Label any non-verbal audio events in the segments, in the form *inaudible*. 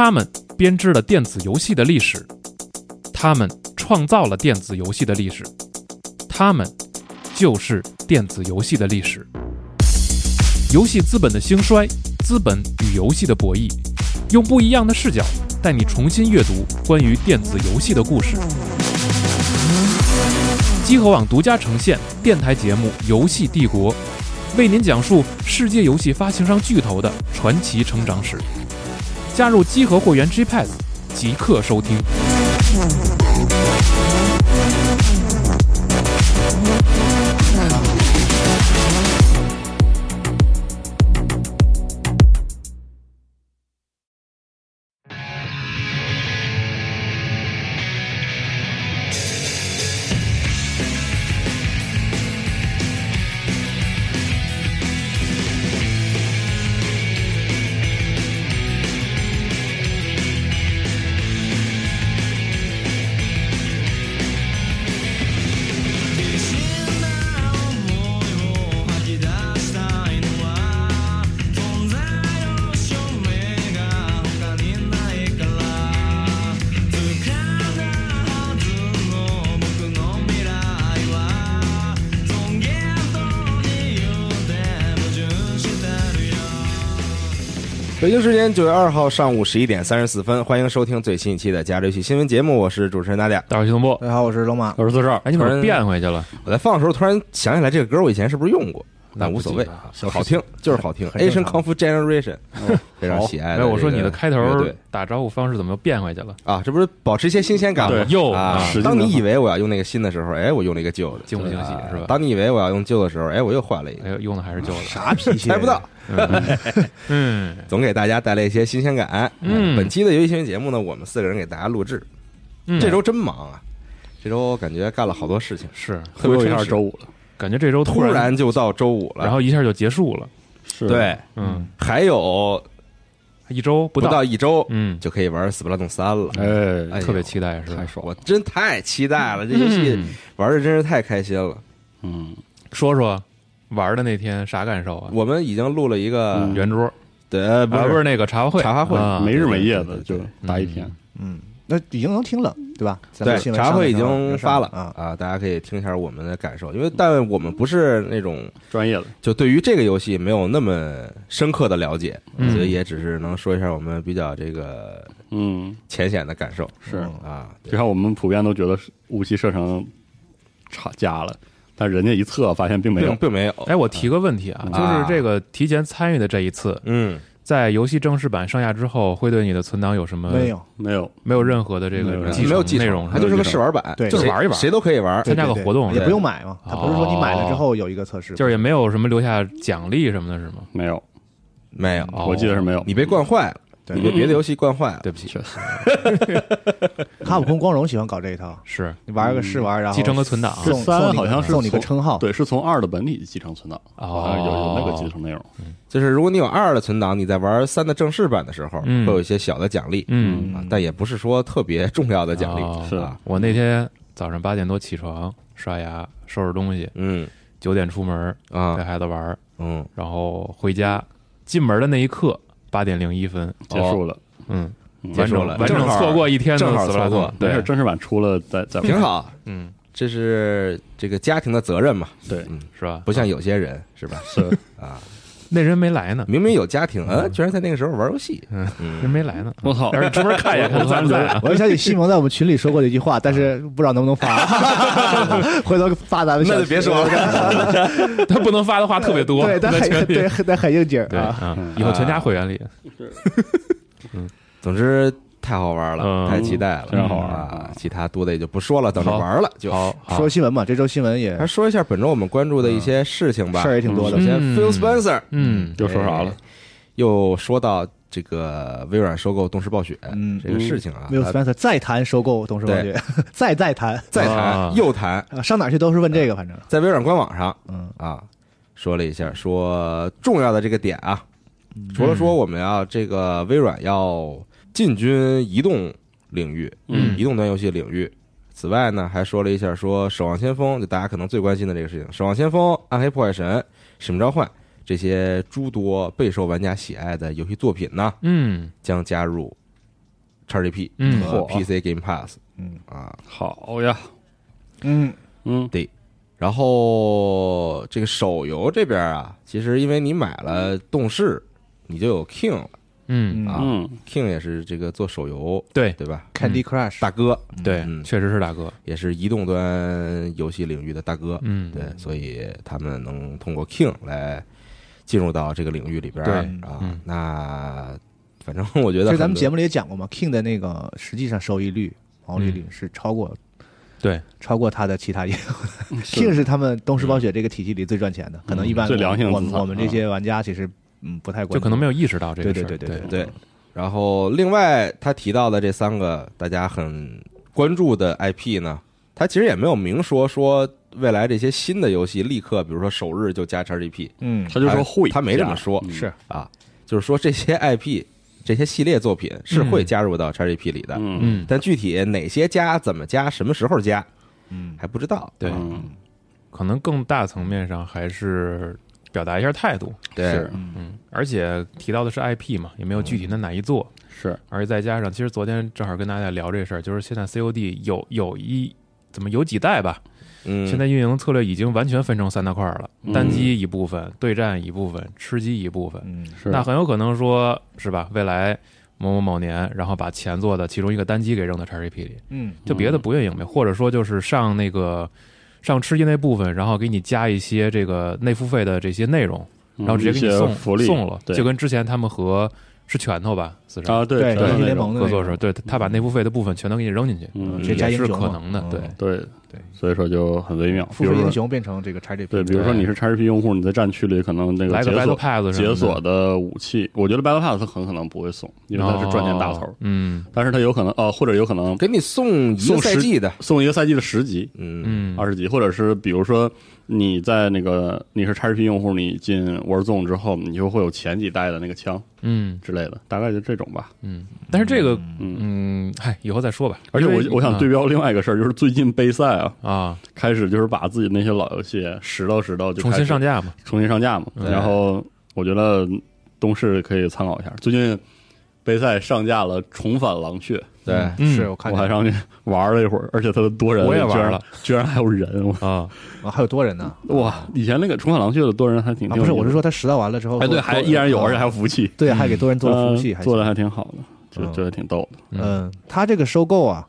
他们编织了电子游戏的历史，他们创造了电子游戏的历史，他们就是电子游戏的历史。游戏资本的兴衰，资本与游戏的博弈，用不一样的视角带你重新阅读关于电子游戏的故事。机核网独家呈现电台节目《游戏帝国》，为您讲述世界游戏发行商巨头的传奇成长史。加入集合会员 GPad，即刻收听。京时间九月二号上午十一点三十四分，欢迎收听最新一期的《加州戏新闻节目》，我是主持人大家。大伙儿系统部，大家好，我是龙马。我是四少，哎，你把突然它变回去了，我在放的时候突然想起来，这个歌我以前是不是用过？但无所谓，好听就是好听。Asian 常 Kung Fu Generation，*laughs* 非常喜爱哎，的。我说你的开头对打招呼方式怎么又变回去了？啊，这不是保持一些新鲜感吗？又啊当你以为我要用那个新的时候，哎，我用了一个旧的，惊不惊喜啊是吧当你以为我要用旧的时候，哎，我又换了一个，哎，用的还是旧的，啥脾气？*laughs* 猜不到。*laughs* 嗯总给大家带来一些新鲜感。嗯本期的游戏新闻节目呢，我们四个人给大家录制。嗯，这周真忙啊，这周感觉干了好多事情，是特别又一下充实周五了，感觉这周突然，然就到周五了，然后一下就结束了，是。对，嗯，还有一周不不到一周嗯，就可以玩《死不拉动三》了。哎。哎特别期待是吧？太？爽。我真太期待了，这游戏嗯。玩的真是太开心了。嗯，说说玩的那天啥感受啊？我们已经录了一个嗯。圆桌。对，呃不是是那个茶话会，茶话会。啊没日没夜的就打一天，嗯，那已经能听了，对吧？对茶会已经发了啊。啊，大家可以听一下我们的感受，因为但我们不是那种专业的，就对于这个游戏没有那么深刻的了解，嗯所以也只是能说一下我们比较这个嗯，浅显的感受是，啊。就像我们普遍都觉得武器射程差加了，但人家一测发现并没有并，并没有，哎，我提个问题啊，嗯就是这个提前参与的这一次，嗯，在游戏正式版上架之后，会对你的存档有什么没有，没有，没有任何的这个继没有内容，它就是个试玩版，对就是玩一玩谁都可以玩。参加个活动也不用买嘛。它不是说你买了之后有一个测试，就是也没有什么留下奖励什么的，是吗？没有，没有，哦。我记得是没有，你被惯坏了，对你被别的游戏惯坏了。对不起，确实。*laughs* 卡普空光荣喜欢搞这一套，是。你玩个试玩，然后继承个存档。送三好像是送你个称号，对，是从二的本体继承存档，哦。好像有有那个继承内容，就是如果你有二的存档，你在玩三的正式版的时候，嗯。会有一些小的奖励。嗯，啊，但也不是说特别重要的奖励。哦是。啊。我那天早上八点多起床，刷牙，收拾东西，嗯。九点出门带啊孩子玩，嗯，然后回家进门的那一刻八点零一分结束了，嗯，嗯结束了。完整正好错过一天的正好斯普拉错过，对。没事，，正式版出了再再挺，好，嗯，这是这个家庭的责任嘛，对，是吧？不像有些人是吧？是。啊，*laughs* 那人没来呢，明明有家庭，啊，居然在那个时候玩游戏，嗯人嗯，没来呢，我操，要是出门看一眼，看在不在啊？我就想起西蒙在我们群里说过的一句话，但是不知道能不能发，*laughs* 回头发咱们小那就别说了。*laughs* 他不能发的话特别多，对，但很对，很但很应景。啊，以后全家会员里，嗯总之太好玩了，嗯。太期待了，非常好玩啊！其他多的也就不说了，等着玩了就。好，好说新闻嘛，这周新闻也还说一下本周我们关注的一些事情吧。事儿也挺多的。首。先嗯，Phil Spencer 嗯，又说啥了？又说到这个微软收购动视暴雪嗯。这个事情啊，没有他 Spencer 再谈收购动视暴雪，再 *laughs* 再谈。再啊。谈又谈，啊，上哪去都是问这个，反正。在微软官网上嗯。啊说了一下，说重要的这个点啊，除了说我们要这个微软要进军移动领域，嗯。移动端游戏领域。此外呢，还说了一下说《守望先锋》，就大家可能最关心的这个事情，《守望先锋》《暗黑破坏神》《使命召唤》这些诸多备受玩家喜爱的游戏作品呢，嗯。将加入 XGP 嗯。和 PC Game Pass 嗯。啊。好呀，嗯。嗯。对。然后这个手游这边啊，其实因为你买了动视，你就有 King 了嗯，啊嗯，，King 也是这个做手游对。对吧？，Candy Crush，大哥对嗯，确实是大哥。也是移动端游戏领域的大哥，嗯，对，所以他们能通过 King 来进入到这个领域里边儿对啊嗯。那反正我觉得其实咱们节目里也讲过嘛，King 的那个实际上收益率、毛利率是超过对，超过他的其他业务。*laughs* King 是他们东视暴雪这个体系里最赚钱的，可能一般最良性的我们我们这些玩家其实嗯不太关注，就可能没有意识到这个事儿。对对对对。对对。然后另外他提到的这三个大家很关注的 IP 呢，他其实也没有明说说未来这些新的游戏立刻，比如说首日就加 XGP 嗯他就说会，他没这么说嗯。是。啊，就是说这些 IP 这些系列作品是会加入到 XGP 里的，嗯。嗯，但具体哪些加、怎么加、什么时候加嗯。还不知道。对。嗯。可能更大层面上还是表达一下态度。对。是嗯，而且提到的是 IP 嘛，也没有具体的哪一座，是。而且再加上，其实昨天正好跟大家聊这事儿，就是现在 COD 有有一怎么有几代吧，嗯，现在运营策略已经完全分成三大块儿了，嗯。单机一部分，对战一部分，吃鸡一部分。嗯。是，那很有可能说是吧？未来某某某年，然后把前作的其中一个单机给扔到 XGP 里，嗯。就别的不运营呗，或者说就是上那个上吃鸡那部分，然后给你加一些这个内付费的这些内容，嗯然后直接给你送送了，就跟之前他们和是拳头吧，啊，对联盟的合作时候，对他把内付费的部分全都给你扔进去，是可能的，嗯对对对，所以说就很微妙。比付费英，雄变成这个 XGP，对，比如说你是 XGP 用户，你在战区里可能那个来个解 Battle 锁解锁的武器，我觉得 Battle Pass 很可能不会送，因为它是赚钱大头哦，嗯但是它有可能哦，或者有可能给你送一个赛季的，送一个赛季的十级、嗯嗯，二十级，或者是比如说你在那个你是 XGP 用户，你进 Warzone 之后，你就会有前几代的那个枪嗯。之类的，大概就这种吧。嗯，但是这个嗯，嗯，嗨，以后再说吧。而且我我想对标另外一个事儿，就是最近杯赛啊，啊，开始就是把自己那些老游戏拾到拾到就重新上架嘛，重新上架嘛。然后我觉得东市可以参考一下，最近杯赛上架了《重返狼穴》，对，嗯是我看见我还上去玩了一会儿，而且它的多人我也玩居然了，居然还有人，我啊，啊还有多人呢？哇！以前那个《重返狼穴》的多人还挺啊不是我是说他实到完了之后，哎对，还依然有，而且还有服务器，对，还给多人做了服务器，做的还挺好的，就嗯。觉得挺逗的。嗯，他这个收购啊，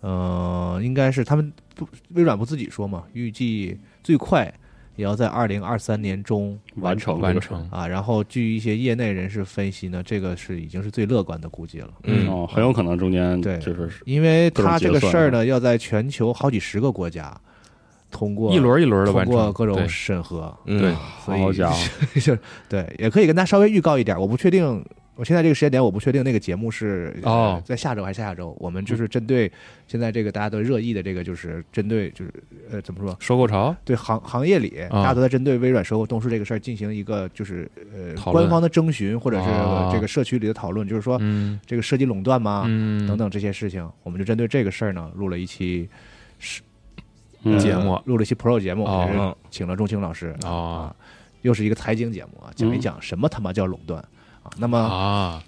呃，应该是他们不微软不自己说嘛，预计最快也要在二零二三年中完成成完成，啊。然后据一些业内人士分析呢，这个是已经是最乐观的估计了，嗯。哦，很有可能中间对就是因为他这个事儿呢，要在全球好几十个国家通过一轮一轮的通，过各种审核，嗯对所以好家伙，*laughs* 就对，也可以跟他稍微预告一点，我不确定。我现在这个时间点，我不确定那个节目是在下周还是下下周。我们就是针对现在这个大家都热议的这个，就是针对就是呃怎么说，收购潮，对行行业里啊。大家都在针对微软收购东视这个事儿进行一个就是呃官方的征询，或者是啊。这个社区里的讨论，就是说嗯。这个涉及垄断吗？嗯，等等这些事情，我们就针对这个事儿呢录了一期是节目。呃录了一期 Pro 节目，哦。也是请了钟青老师哦。啊，又是一个财经节目啊，讲一讲什么他妈叫垄断啊。那么啊，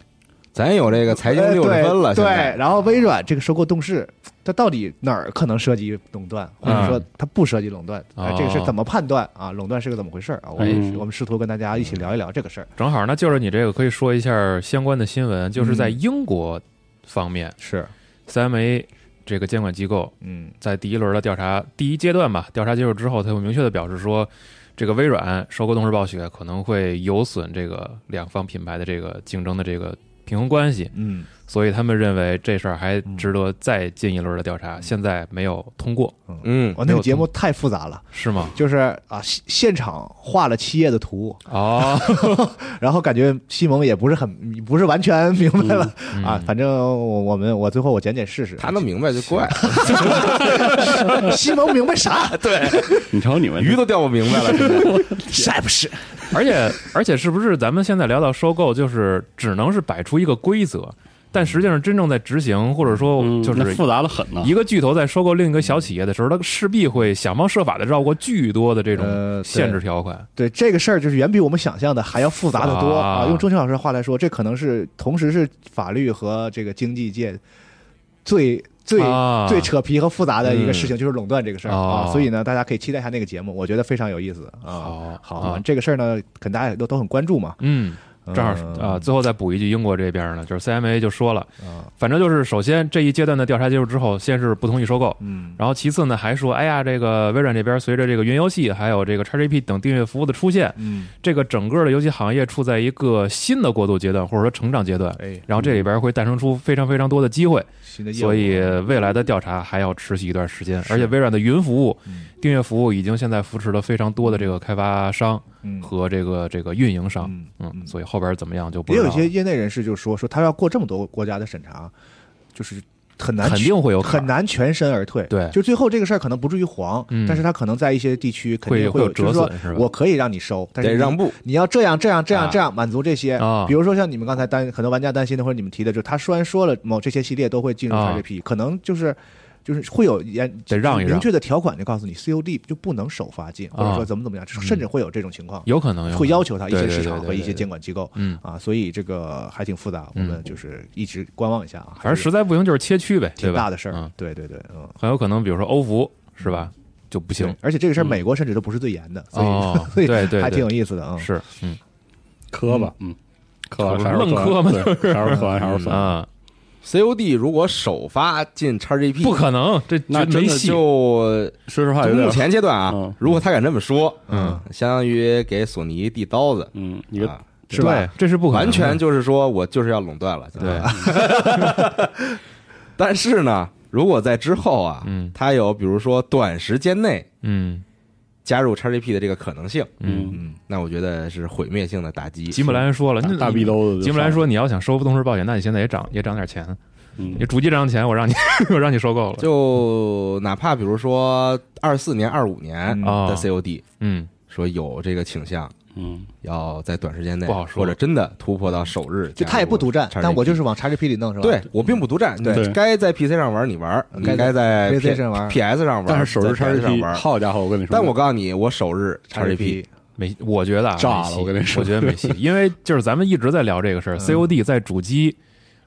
咱有这个财经呃六十分了，对，对然后微软这个收购动视，它到底哪儿可能涉及垄断，或者说它不涉及垄断？哦哎，这个是怎么判断啊？垄断是个怎么回事儿啊？我们嗯我们试图跟大家一起聊一聊这个事儿。正好呢，就是你这个可以说一下相关的新闻，就是在嗯英国方面是，，CMA 这个监管机构嗯在第一轮的调查第一阶段吧，调查结束之后，他有明确的表示说，这个微软收购动视暴雪可能会有损这个两方品牌的这个竞争的这个平衡关系，嗯。所以他们认为这事儿还值得再进一轮的调查，现在没有通过，嗯。我那个节目太复杂了，是吗？就是啊，现现场画了七页的图，哦，*laughs* 然后感觉西蒙也不是很不是完全明白了。嗯。啊。反正我我们我最后我剪剪试试，他能明白就怪，*laughs* 西蒙明白啥？*laughs* 对，你瞅你们鱼都钓不明白了，现在。啥也不是？而且而且是不是咱们现在聊到收购，就是只能是摆出一个规则，但实际上真正在执行，或者说嗯就是复杂的很呢。一个巨头在收购另一个小企业的时候，他势必会想方设法的绕过巨多的这种限制条款。对这个事儿，就是远比我们想象的还要复杂的多啊啊！用钟情老师的话来说，这可能是同时是法律和这个经济界最最、啊最扯皮和复杂的一个事情，就是垄断这个事儿、哦啊！所以呢，大家可以期待一下那个节目，我觉得非常有意思啊！好好，啊这个事儿呢，可能大家也都都很关注嘛。嗯，正好嗯。啊，最后再补一句，英国这边呢，就是 CMA 就说了，啊，反正就是首先这一阶段的调查结束之后，先是不同意收购，嗯。然后其次呢还说，哎呀，这个微软这边随着这个云游戏还有这个 XGP 等订阅服务的出现，嗯，这个整个的游戏行业处在一个新的过渡阶段或者说成长阶段，哎，然后这里边会诞生出非常非常多的机会，所以未来的调查还要持续一段时间，而且微软的云服务、嗯。订阅服务已经现在扶持了非常多的这个开发商嗯和这个这个运营商，嗯嗯，所以后边怎么样就不也有一些业内人士就说说他要过这么多国家的审查，就是很难肯定会有很难全身而退。对。就最后这个事儿可能不至于黄，嗯。但是他可能在一些地区肯定会就是说折损是吧？我可以让你收，但是你让步。你要这样这样这样啊。这样满足这些。啊，比如说像你们刚才担很多玩家担心的，或者你们提的，就是他虽然说了某这些系列都会进入啊。XGP，可能就是。就是会有严得让一让。明确的条款，就告诉你 COD 就不能首发进，或者说怎么怎么样，甚至会有这种情况，有可能会要求他一些市场和一些监管机构嗯，啊，所以这个还挺复杂，我们就是一直观望一下啊。反正实在不行就是切区呗，挺大的事儿嗯，，对对对，嗯，很有可能比如说欧服是吧？就不行，而且这个事儿嗯。美国甚至都不是最严的，所以哦，所以对 *laughs* 对，还挺有意思的啊。是嗯。磕吧，嗯，磕完可不啥时候磕愣磕吗对，啥时候磕完啥时候分。啊，COD 如果首发进 XGP，不可能，这那真的就说实话，就目前阶段啊嗯，如果他敢这么说，嗯，相当于给索尼递刀子，嗯，一个啊是吧，这是不可能，完全就是说我就是要垄断了。对，*laughs* 但是呢，如果在之后啊，嗯。他有比如说短时间内嗯加入 XGP 的这个可能性，嗯。嗯，那我觉得是毁灭性的打击。吉姆兰说了，那大逼兜子。吉姆兰说：“你要想收动视暴雪，那你现在也涨也涨点钱，嗯你主机涨钱，我让你 *laughs* 我 *laughs* 让你收购了。就哪怕比如说二四年、二五年的 COD，嗯，说有这个倾向，嗯，要在短时间内不好说。或者真的突破到首日，就他也不独占，但我就是往 XGP 里弄，是吧？对我并不独占，对。该在 PC 上玩你玩，你该该在 PC 上玩 PS 上玩，但是首日在 PS 上 XGP，玩。好家伙，我跟你说，但我告诉你，我首日 XGP 没，我觉得啊炸了我跟你说。我觉得没戏，*laughs* 因为就是咱们一直在聊这个事，COD 在主机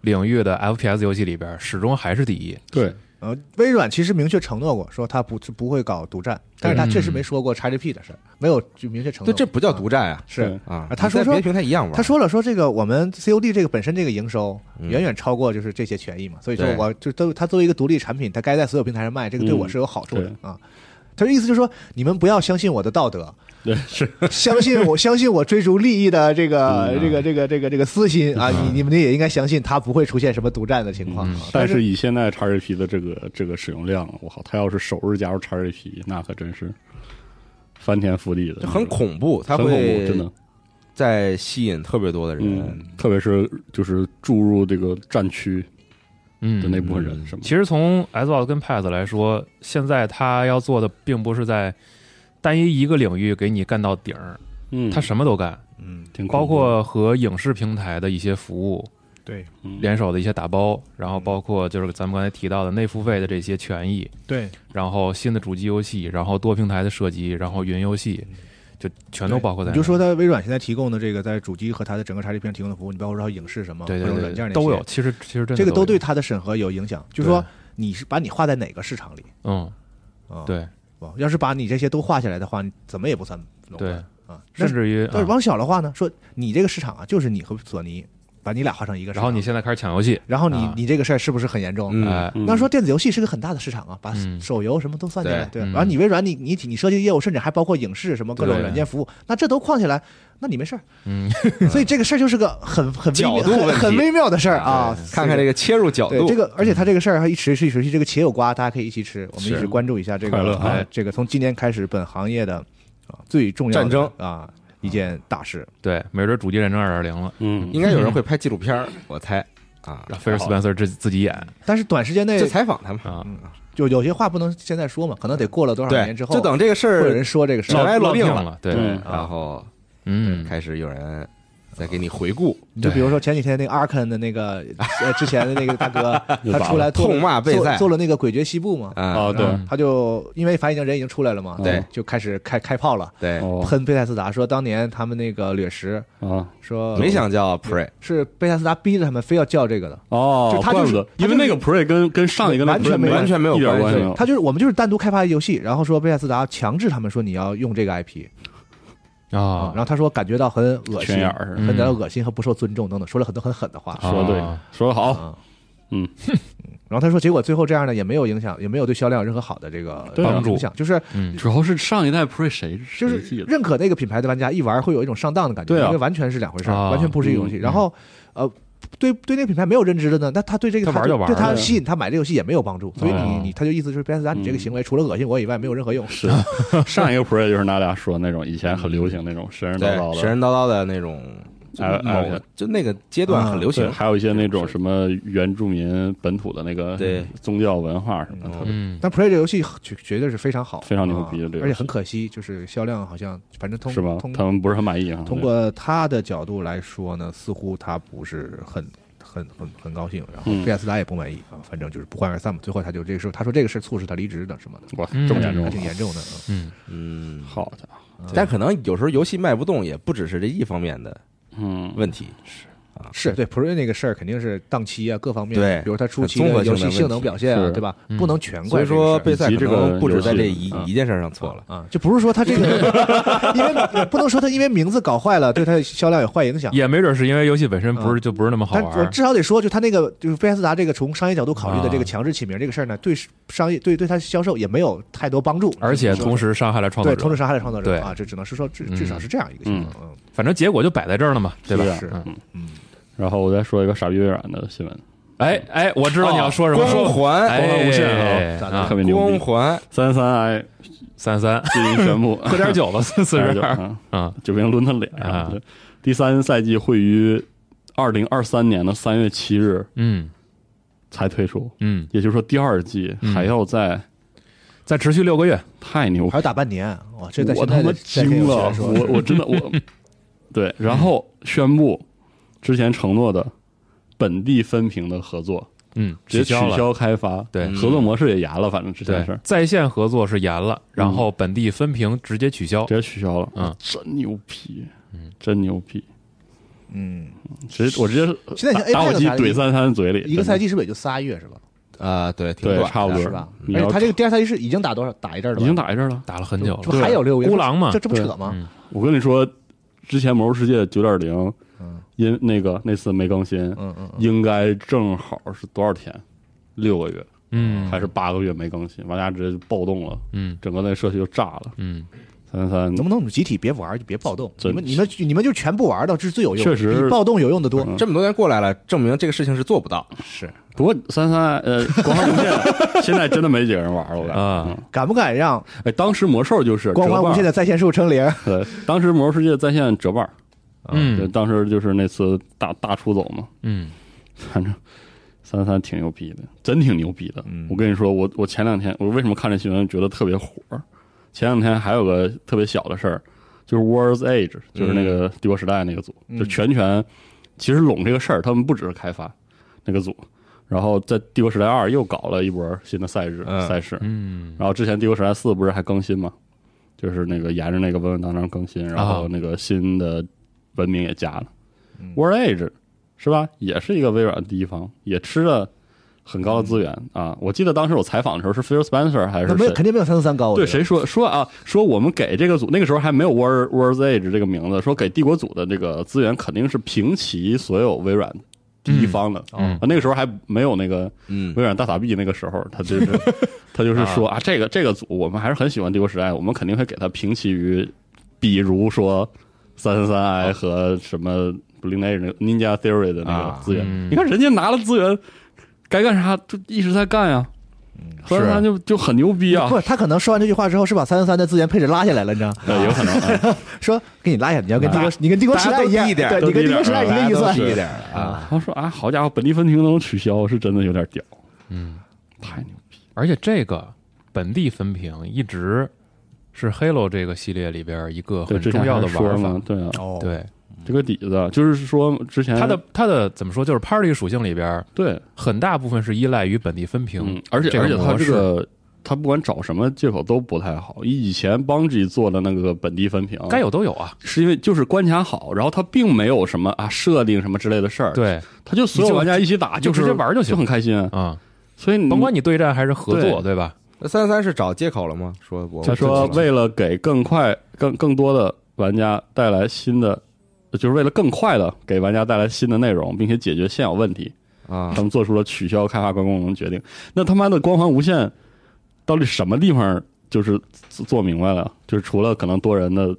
领域的 FPS 游戏里边始终还是第一。对，呃，微软其实明确承诺过，说他不不会搞独占，但是他确实没说过 XGP 的事儿，没有就明确承诺。对，这不叫独占啊是啊！他说说别的平台一样玩，他说了，说这个我们 COD 这个本身这个营收嗯远远超过就是这些权益嘛，所以说我就都它作为一个独立产品，它该在所有平台上卖，这个对我嗯是有好处的啊。他的意思就是说，你们不要相信我的道德，对是，相信我，相信我追逐利益的这个、嗯这个这个这个这个私心啊！你你们也应该相信它不会出现什么独占的情况嗯啊。是但是以现在 XGP 的这个这个使用量，我靠，他要是首日加入 XGP，那可真是翻天覆地的，就很恐怖，它很恐怖，会真的，在吸引特别多的人嗯。，特别是就是注入这个战区嗯的那部分人，是吗？其实从 Xbox 跟 PS 来说，现在他要做的并不是在单一一个领域给你干到顶儿，嗯，他什么都干，嗯，挺包括和影视平台的一些服务对。嗯。联手的一些打包，然后包括就是咱们刚才提到的内付费的这些权益，对，然后新的主机游戏，然后多平台的射击，然后云游戏，就全都包括在内。你就说它微软现在提供的这个在主机和它的整个 XGP 上提供的服务，你包括说它影视什么各对对对种软件都有，其实其实这个都对它的审核有影响。就是说你是把你划在哪个市场里嗯。啊？对不，要是把你这些都画下来的话，你怎么也不算垄断，啊。甚至于啊但是往小了话呢，说你这个市场啊，就是你和索尼，把你俩画成一个市场，然后你现在开始抢游戏，然后你啊你这个事儿是不是很严重？嗯哎嗯那说电子游戏是个很大的市场啊，把嗯手游什么都算进来，对然后你微软，你你你设计业务，甚至还包括影视什么各种软件服务，那这都框起来，那你没事儿。嗯，所以这个事儿就是个很很微妙角度问题很很微妙的事儿啊。看看这个切入角度，对这个，而且它这个事儿还一持续持续，这个且有瓜，大家可以一起吃。我们一是直关注一下这快乐个这个从今年开始本行业的啊最重要的战争啊一件大事。对，没准主机战争二点零了，嗯，应该有人会拍纪录片儿，我猜。啊，让菲尔斯班塞自自己演。但是短时间内就采访他们，啊，就有些话不能现在说嘛，可能得过了多少年之，后，就等这个事儿有人说这个事儿。尘埃落定了。了，对，嗯。然后嗯，开始有人再给你回顾，你就比如说前几天那个 Arkan 的那个呃之前的那个大哥，*laughs* 他出来痛骂贝塞做做了那个诡谲西部嘛，啊，哦，对，他就因为反正已经人已经出来了嘛，对就开始开开炮了，对，哦喷贝塞斯达说当年他们那个掠食啊说没想叫 Pre，是贝塞斯达逼着他们非要叫这个的，哦就，他就是因为那个 Pre 跟跟上一个那完全没完全没有一点关系。他就是我们就是单独开发一游戏，然后说贝塞斯达强制他们说你要用这个 IP 啊，啊然，后他说感觉到很恶心圈眼，儿很感到恶心和不受尊重等等，说了很多很狠的话。说的对啊，说的好，啊，嗯，*laughs* 然后他说，结果最后这样呢，也没有影响，也没有对销量有任何好的这个影响，就是嗯。主要是上一代 Pre 谁就是认可那个品牌的玩家一玩会有一种上当的感觉，对啊。因为完全是两回事儿，啊。完全不是一个游戏。嗯。然后呃，对对那个品牌没有认知的呢，那他对这个他玩就玩对他吸引他买这个游戏也没有帮助，所以你哦你他就意思就是贝塞斯达你这个行为除了恶心我以外没有任何用。是 *laughs* 上一个 Pre 就是那俩说那种以前很流行那种神神叨叨，的，神神叨叨的那种，就哎哎某就那个阶段很流行对，，还有一些那种什么原住民本土的那个对。宗教文化什么的，特别。嗯，但 Play 这游戏绝绝对是非常好，非常牛逼的啊而且很可惜，就是销量好像反正通是吧通？他们不是很满意啊。通过他的角度来说呢，似乎他不是很很很很高兴，然后嗯。贝塞斯达也不满意啊，反正就是不欢而散嘛。最后他就这个时候，他说这个事促使他离职的什么的，哇，嗯这么严重还，挺严重的。嗯。嗯，嗯，好家伙，但可能有时候游戏卖不动，也不只是这一方面的嗯，问题，是对 Pro 锐那个事儿肯定是档期啊，各方面，对比如他初期综合性的的游戏性能表现啊，对吧？嗯不能全怪这个事儿。以说贝塞这个能不止在这一啊一件事上错了。啊，就不是说他这个，因为不能说他因为名字搞坏了，对他销量有坏影响。也没准是因为游戏本身不是就不是那么好玩儿，至少得说，就他那个就是贝塞斯达这个从商业角度考虑的啊这个强制起名这个事儿呢，对商业对对他销售也没有太多帮助，而且同时时伤害了创作对同时，伤害了创作者啊，这只能是说至嗯至少是这样一个情况。嗯反正结果就摆在这儿了嘛，对吧？是嗯嗯，然后我再说一个傻逼微软的新闻，哎哎，我知道你要说什么，光说环，哎，光环无限啊。特别牛逼，光环，三三 i 三三。最近宣布。*laughs* 喝点酒吧，*laughs* 四四十二。啊，啊，酒瓶抡他脸。啊。第三赛季会于二零二三年的三月七日嗯。才推出，嗯，也就是说第二季嗯。还要在再持续六个月，太牛。还有打半年。哇，这在我他妈惊了。我我真的我，对，然后宣布之前承诺的本地分屏的合作嗯，直接取消。消开发，对。合作模式也严了，反正之前对。是，在线合作是严了，然后本地分屏直接取消。直接取消了，嗯。真牛逼，真牛逼，嗯，直接我直接现在打打火机怼三三嘴里，一个赛季季是不是也就仨月是吧？啊，对，挺对短的差不多。是吧？你要而且他这个第二赛季是已经打多少？打一阵儿了吧，已经打一阵了。打了很久这不了，还有六个月？孤狼嘛。这这不扯吗？嗯。我跟你说，之前《魔兽世界》九点零，嗯因那个那次没更新，嗯嗯嗯，应该正好是多少天？六个月嗯，还是八个月没更新？玩家直接就暴动了，嗯整个那个社区就炸了。嗯，三三三能不能集体别玩就别暴动？你们你们你们就全部玩到，这是最有用的，确实比暴动有用的多。嗯这么多年过来了，证明这个事情是做不到。是不过三三呃，光环无限现在真的没几个人玩了，我感觉。啊嗯敢不敢让哎，当时魔兽就是光环无限的，的在线数乘零？对，当时魔兽世界在线折半儿，对，嗯当时就是那次大大出走嘛，嗯反正三三挺牛逼的，真挺牛逼的。嗯我跟你说，我我前两天我为什么看这新闻觉得特别火？前两天还有个特别小的事儿，就是 Words Age，就是那个帝国时代那个组，嗯就全权其实拢这个事儿，他们不只是开发那个组，然后在帝国时代二又搞了一波新的赛制、嗯赛事，嗯然后之前帝国时代四不是还更新吗？就是那个沿着那个稳稳当当更新，然后那个新的文明也加了。嗯 War Age 是吧？也是一个微软的第一方，也吃了很高的资源啊！我记得当时我采访的时候是 Phil Spencer 还是那没有谁？肯定没有三四三高。我对，谁说说啊？说我们给这个组那个时候还没有 War War's Age 这个名字，说给帝国组的这个资源肯定是平齐所有微软第一方的。嗯啊，那个时候还没有那个嗯微软大傻逼那个时候，他就是 *laughs* 他就是说啊，这个这个组我们还是很喜欢帝国时代，我们肯定会给他平齐于，比如说三三三 I 和什么 Blink 那个 Ninja Theory 的那个啊资源。嗯你看人家拿了资源，该干啥就一直在干呀。三三三就就很牛逼啊不，，他可能说完这句话之后，是把三三三的资源配置拉下来了，你知道有可能啊。*laughs* 说给你拉下来，你要跟帝国啊，你跟帝国时代一样，对，你跟帝国时代一个意思大家都低一点啊，他说啊，好家伙，本地分庭都能取消，是真的有点屌，嗯，太牛逼。而且这个本地分屏一直是 Halo 这个系列里边一个，很重要的玩法嘛，。对啊，哦，对，这个底子，就是说之前它的它的怎么说，就是 Party 属性里边对，很大部分是依赖于本地分屏嗯，，而且而且它这个它不管找什么借口都不太好。以前邦 g 做的那个本地分屏，该有都有啊。是因为就是关卡好，然后它并没有什么啊设定什么之类的事儿，，对它就所有玩家一起打，就直接玩就行就很开心。啊，所以你甭管你对战还是合作，对对吧？那三三是找借口了吗？说我他说为了给更快、更更多的玩家带来新的，就是为了更快的给玩家带来新的内容，并且解决现有问题，啊他，们做出了取消开发关功能决定。那他妈的光环无限到底什么地方就是做做明白了？就是除了可能多人的。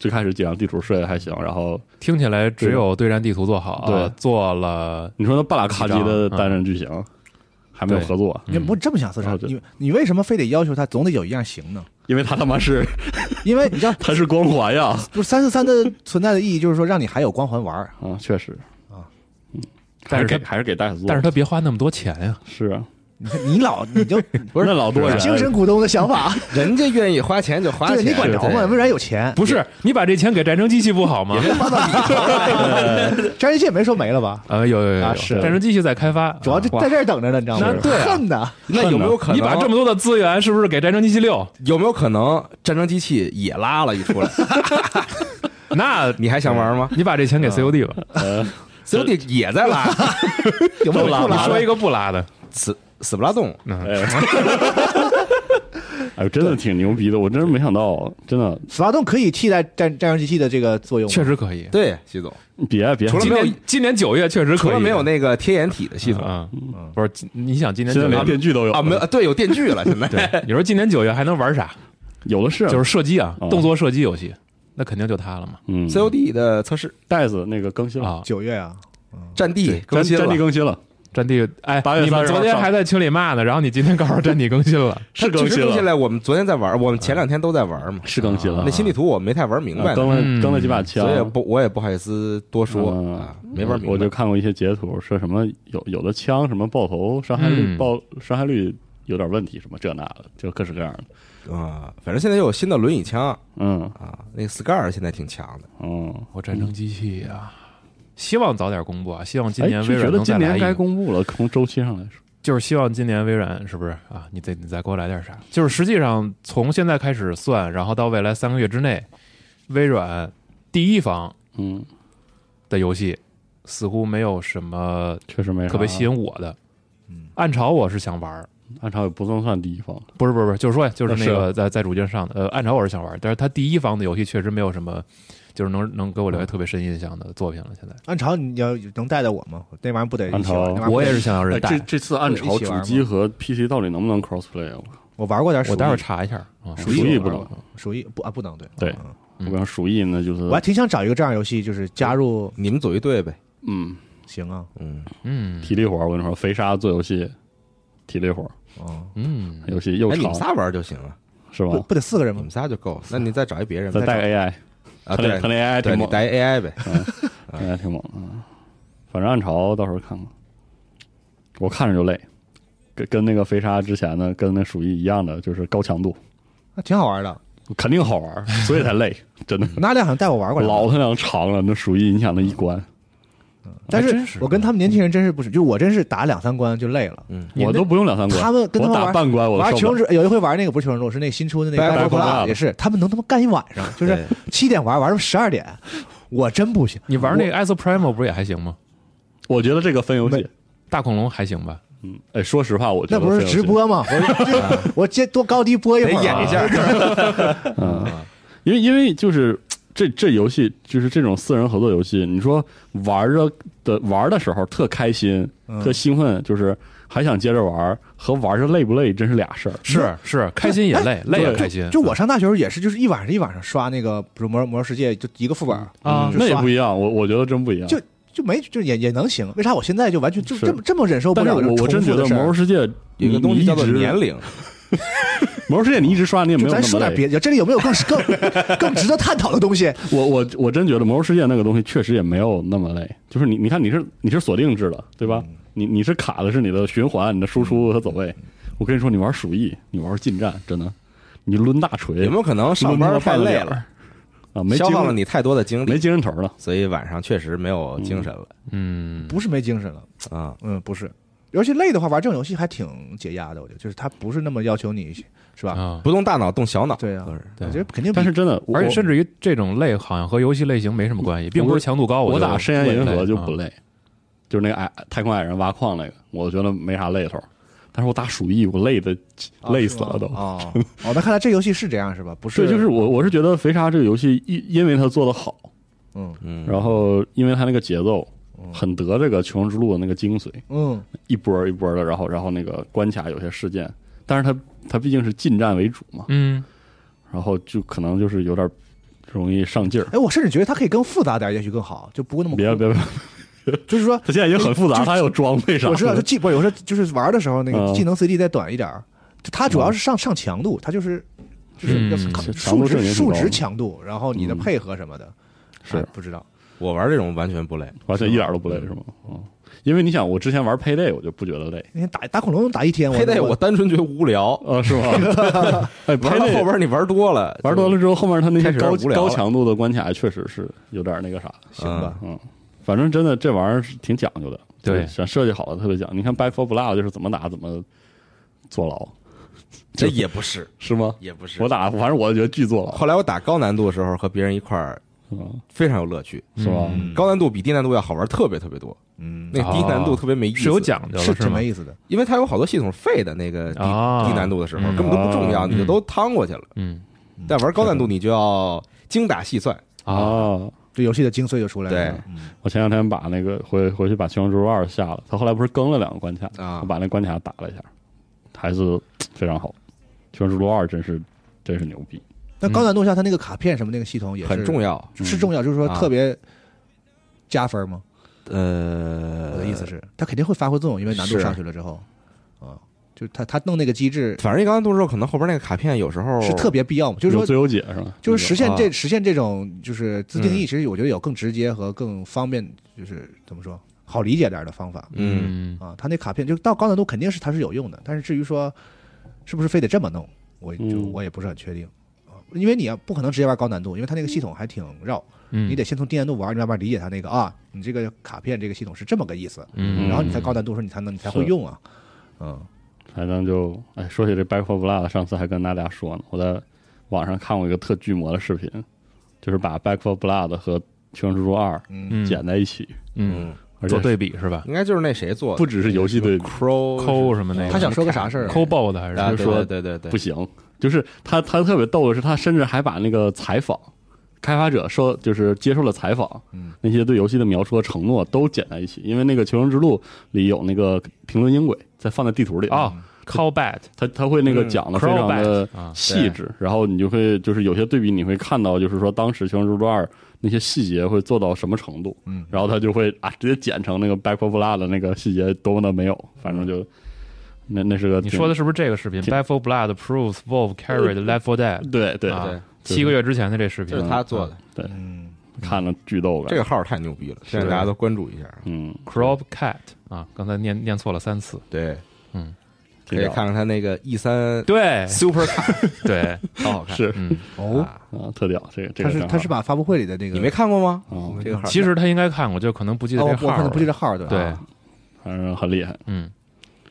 最开始几张地图设计还行，然后听起来只有对战地图做好，对呃做了你说那半拉卡机的单人剧情、还没有合作，你不这么想，四十啊，对你你为什么非得要求他总得有一样行呢？因为他他妈是 *laughs* 因为你知道，*laughs* 他是光环呀。不是三四三的存在的意义，就是说让你还有光环玩儿。啊，确实。啊，嗯，但是他给还是给戴斯做，但是他别花那么多钱呀。是啊，你看你老你就 *laughs* 不是那老多人精神股东的想法，*laughs* 人家愿意花钱就花钱，对你管着吗？对微软有钱，不是你把这钱给战争机器不好吗？*laughs* 战争机也没说没了吧？呃，有有有有，啊是战争机器在开发，主要就啊在这儿等着呢，你知道吗？那对啊恨的，那有没有可能？你把这么多的资源是不是给战争机器六？有没有可能战争机器也拉了一出来？那你还想玩吗你把这钱给 COD 吧，呃，？COD 也在拉，有没有？你说一个不拉的，死死不拉动。嗯，哎，*laughs* 哎呦，真的挺牛逼的，我真是没想到，真的，死拉动可以替代战战争机器的这个作用吗，确实可以。对，习总，别别，除了没有今年今年九月确实可以，除了没有那个贴眼体的系统啊，不是，今你想今年现在连月电锯都有啊，没有，对，有电锯了，现在。对，你说今年九月还能玩啥？*laughs* 有的是，就是射击啊，哦动作射击游戏，那肯定就它了嘛。嗯 COD 的测试袋子那个更新了，啊，九月啊，战地战更新了战地，更新了，战地，哎8，月你们昨天还在群里骂呢，然后你今天告诉我战地更新了，*laughs* 是更新了，确实更新了。我们昨天在玩，我们前两天都在玩嘛。是更新了。那，新地图我没太玩明白更了嗯。更了几把枪。所以，不我也不好意思多说嗯。啊，没玩明白。我就看过一些截图，说什么有有的枪什么爆头伤害率嗯。爆伤害率有点问题，什么这那的，就各式各样的。啊，反正现在又有新的轮椅枪。嗯。啊，那个 Scar 现在挺强的。嗯，我战争机器呀，希望早点公布啊！希望今年微软能再今年该来一个，公布了，从周期上来说，就是希望今年微软是不是啊？你再你再给我来点啥？就是实际上从现在开始算，然后到未来三个月之内，微软第一方嗯，的游戏似乎没有什么确实没啥特别吸引我的。嗯暗潮我是想玩，暗潮也不能算第一方，不是不是不是，就是说就是那个在在主机上的，呃，暗潮我是想玩，但是它第一方的游戏确实没有什么，就是能能给我留下特别深印象的作品了。现在暗潮你要能带带我吗？那玩意儿不得一起玩暗潮我也是想要人哎，带这，这次暗潮主机和 PC 到底能不能 crossplay 啊？我玩过点，我待会儿查一下啊。鼠疫不能，鼠疫不啊不能对对嗯我跟你说，鼠疫呢就是我还挺想找一个这样游戏，就是加入你们组一队呗，嗯行啊，嗯，嗯体力活，我跟你说，肥沙做游戏体力活儿，哦，嗯，游戏又哎，你们仨玩就行了，是吧不？得四个人吗你们？仨就够了。那你再找一别人，再带找 AI，啊，他那对他那 AI 挺猛，带 AI 呗，AI 挺猛嗯，反正暗潮到时候看看，我看着就累，跟跟那个飞沙之前的跟那鼠疫一样的，就是高强度，那挺好玩的。肯定好玩，所以才累，真的。那俩好像带我玩过老他娘长了，那鼠疫你想那一关，但是我跟他们年轻人真是不是，就我真是打两三关就累了。嗯，我都不用两三关，他们跟他们玩打半关我玩。求生者有一回玩那个不是求生者，是那个新出的那个也是，他们能他妈干一晚上，就是七点玩玩到十二点，我真不行。你玩那个 ISO Primo 不是也还行吗？我觉得这个分游戏，大恐龙还行吧？嗯，哎，说实话，我觉那不是直，播吗？我 *laughs* 我接多高低播一会儿演一下 *laughs* *laughs* 嗯，因为因为就是这这游戏就是这种四人合作游戏，你说玩着的玩的时候特开心、嗯特兴奋，就是还想接着玩，和玩着累不累真是俩事儿。是是，开心也累，累也开心。就我上大学时候也是，就是一晚上一晚上刷那个，比如魔魔兽世界，就一个副本啊就那也不一样，我我觉得真不一样。就就没就也也能行。为啥我现在就完全就这么这么忍受不但是了我我真觉得《魔兽世界》有一个东西叫做年，龄，《*laughs* 魔兽世界》你一直刷你也没有咱。说点别的，这里有没有更更 *laughs* 更值得探讨的东西？我我我真觉得《魔兽世界》那个东西确实也没有那么累，就是你你看你是你是锁定制的，对吧？你你是卡的是你的循环、你的输出和走位。我跟你说，你玩鼠疫，你玩近战，真的，你抡大锤，有没有可能上班太累了？啊，没消耗了你太多的精力没，精神头了。所以晚上确实没有精神了嗯，不是没精神了，啊。嗯，不是。而且累的话，玩这种游戏还挺解压的，我觉得，就是它不是那么要求你，是吧？啊，不动大脑，动小脑。对啊我觉得肯定比。但是真的，而且甚至于这种累好像和游戏类型没什么关系，并不是强度高。就我打深渊银河就不累，就是那个矮太空矮人挖矿那个，我觉得没啥累头。但是我打鼠疫，我累的啊累死了都。哦哦，那看来这游戏是这样是吧？不是，对，就是我我是觉得肥沙这个游戏，因因为它做的好，嗯嗯，然后因为它那个节奏很得这个《求生之路》的那个精髓，嗯一波一波的，然后然后那个关卡有些事件，但是它它毕竟是近战为主嘛，嗯，然后就可能就是有点容易上劲儿。哎，我甚至觉得它可以更复杂点，也许更好，就不会那么苦别别别，就是说，*laughs* 它现在已经很复杂，就它还有装备啥。我知道，就技不是有时候就是玩的时候那个嗯技能 CD 再短一点儿，就它主要是上上强度，它就是就是嗯要数值数值强度，然后你的嗯配合什么的，是哎不知道。我玩这种完全不累。完全一点都不累是吗？嗯，因为你想，我之前玩 Payday 我就不觉得累，那天打打恐龙打一天，配对我我单纯觉得无聊，呃，是吗？*laughs* 哎 *laughs* 玩到后边你玩多了，玩多了之后，后面他那些高高强度的关卡确实是有点那个啥，行吧，嗯，反正真的这玩意儿是挺讲究的，对。想设计好的特别讲。你看 Back for Blood 就是怎么打怎么坐牢，这也不是，是吗？也不是。我。打，反正我觉得巨坐牢，后来我打高难度的时候，和别人一块儿嗯，非常有乐趣。是吧？嗯。高难度比低难度要好玩特别特别多，嗯，那低难度特别没意思，是有讲究的，是挺没？意思的。因为它有好多系统废的那个低啊。低难度的时候嗯。根本都不重要，嗯。你就都趟过去了。嗯。但玩高难度你就要精打细算，啊，啊，这游戏的精髓就出来了。对。嗯。我前两天把那个回回去把《求生之路二》下了，他后来不是更了两个关卡？啊。我把那关卡打了一下，还是非常好。《求生之路二》真是真是牛逼，那高难度下，它那个卡片什么那个系统也是很重要。是重要，就是说啊特别加分吗？呃，我的意思是，它肯定会发挥作用，因为难度上去了之后，啊，就是他他弄那个机制反正一高难度之后，可能后边那个卡片有时候是特别必要嘛，就是说最优解是吧？就是实现这啊实现这种就是自定义，嗯其实我觉得有更直接和更方便，就是怎么说好理解点的方法嗯嗯啊。他那卡片就到高难度肯定是它是有用的，但是至于说是不是非得这么弄，我就嗯我也不是很确定啊。因为你要不可能直接玩高难度，因为它那个系统还挺绕，嗯，你得先从低难度玩，你慢慢理解它那个啊，你这个卡片这个系统是这么个意思，嗯，然后你才高难度的时候你才能你才会用啊，嗯。反正就哎，说起这《Back for Blood》，上次还跟大家说呢，我在网上看过一个特巨魔的视频，就是把《Back for Blood》和《求生之路二》嗯。嗯剪在一起，嗯，而且做对比是吧？应该就是那谁做的，不只是游戏对比，Crow 抠什么那个，他想说个啥事儿啊抠 BOD 还啊，是对说对对对对。不，行，就是他他特别逗的是，他甚至还把那个采访开发者说就是接受了采访，嗯。那些对游戏的描述和承诺都剪在一起，因为那个《求生之路》里有那个评论音轨，在放在地图里。啊 callback 他他会那个嗯讲的非常的细致，然后你就会就是有些对比，你会看到就是说当时《求生之路二》那些细节会做到什么程度，嗯。然后他就会啊直接剪成那个 Back for Blood 的那个细节多么的没有，反正就那那是个你说的是不是这个视频？挺？Back for Blood proves Wolf carried Left 4 Dead，对对啊对，七个月之前的这视频。就是他做的，对，嗯，看了巨逗感，这个号太牛逼了，现在大家都关注一下。嗯。Crop Cat 啊，刚才念念错了三次。对，嗯，可以看看他那个 E 三对。Super Cat，，*laughs* 对，超好看。是。嗯，哦，啊。啊特屌，这个这个他是他是把发布会里的那个你没看过吗？哦。这个号其实他应该看过，就可能不记得哦，这号了。我可能不记得号对吧？对。啊，反正很厉害，嗯，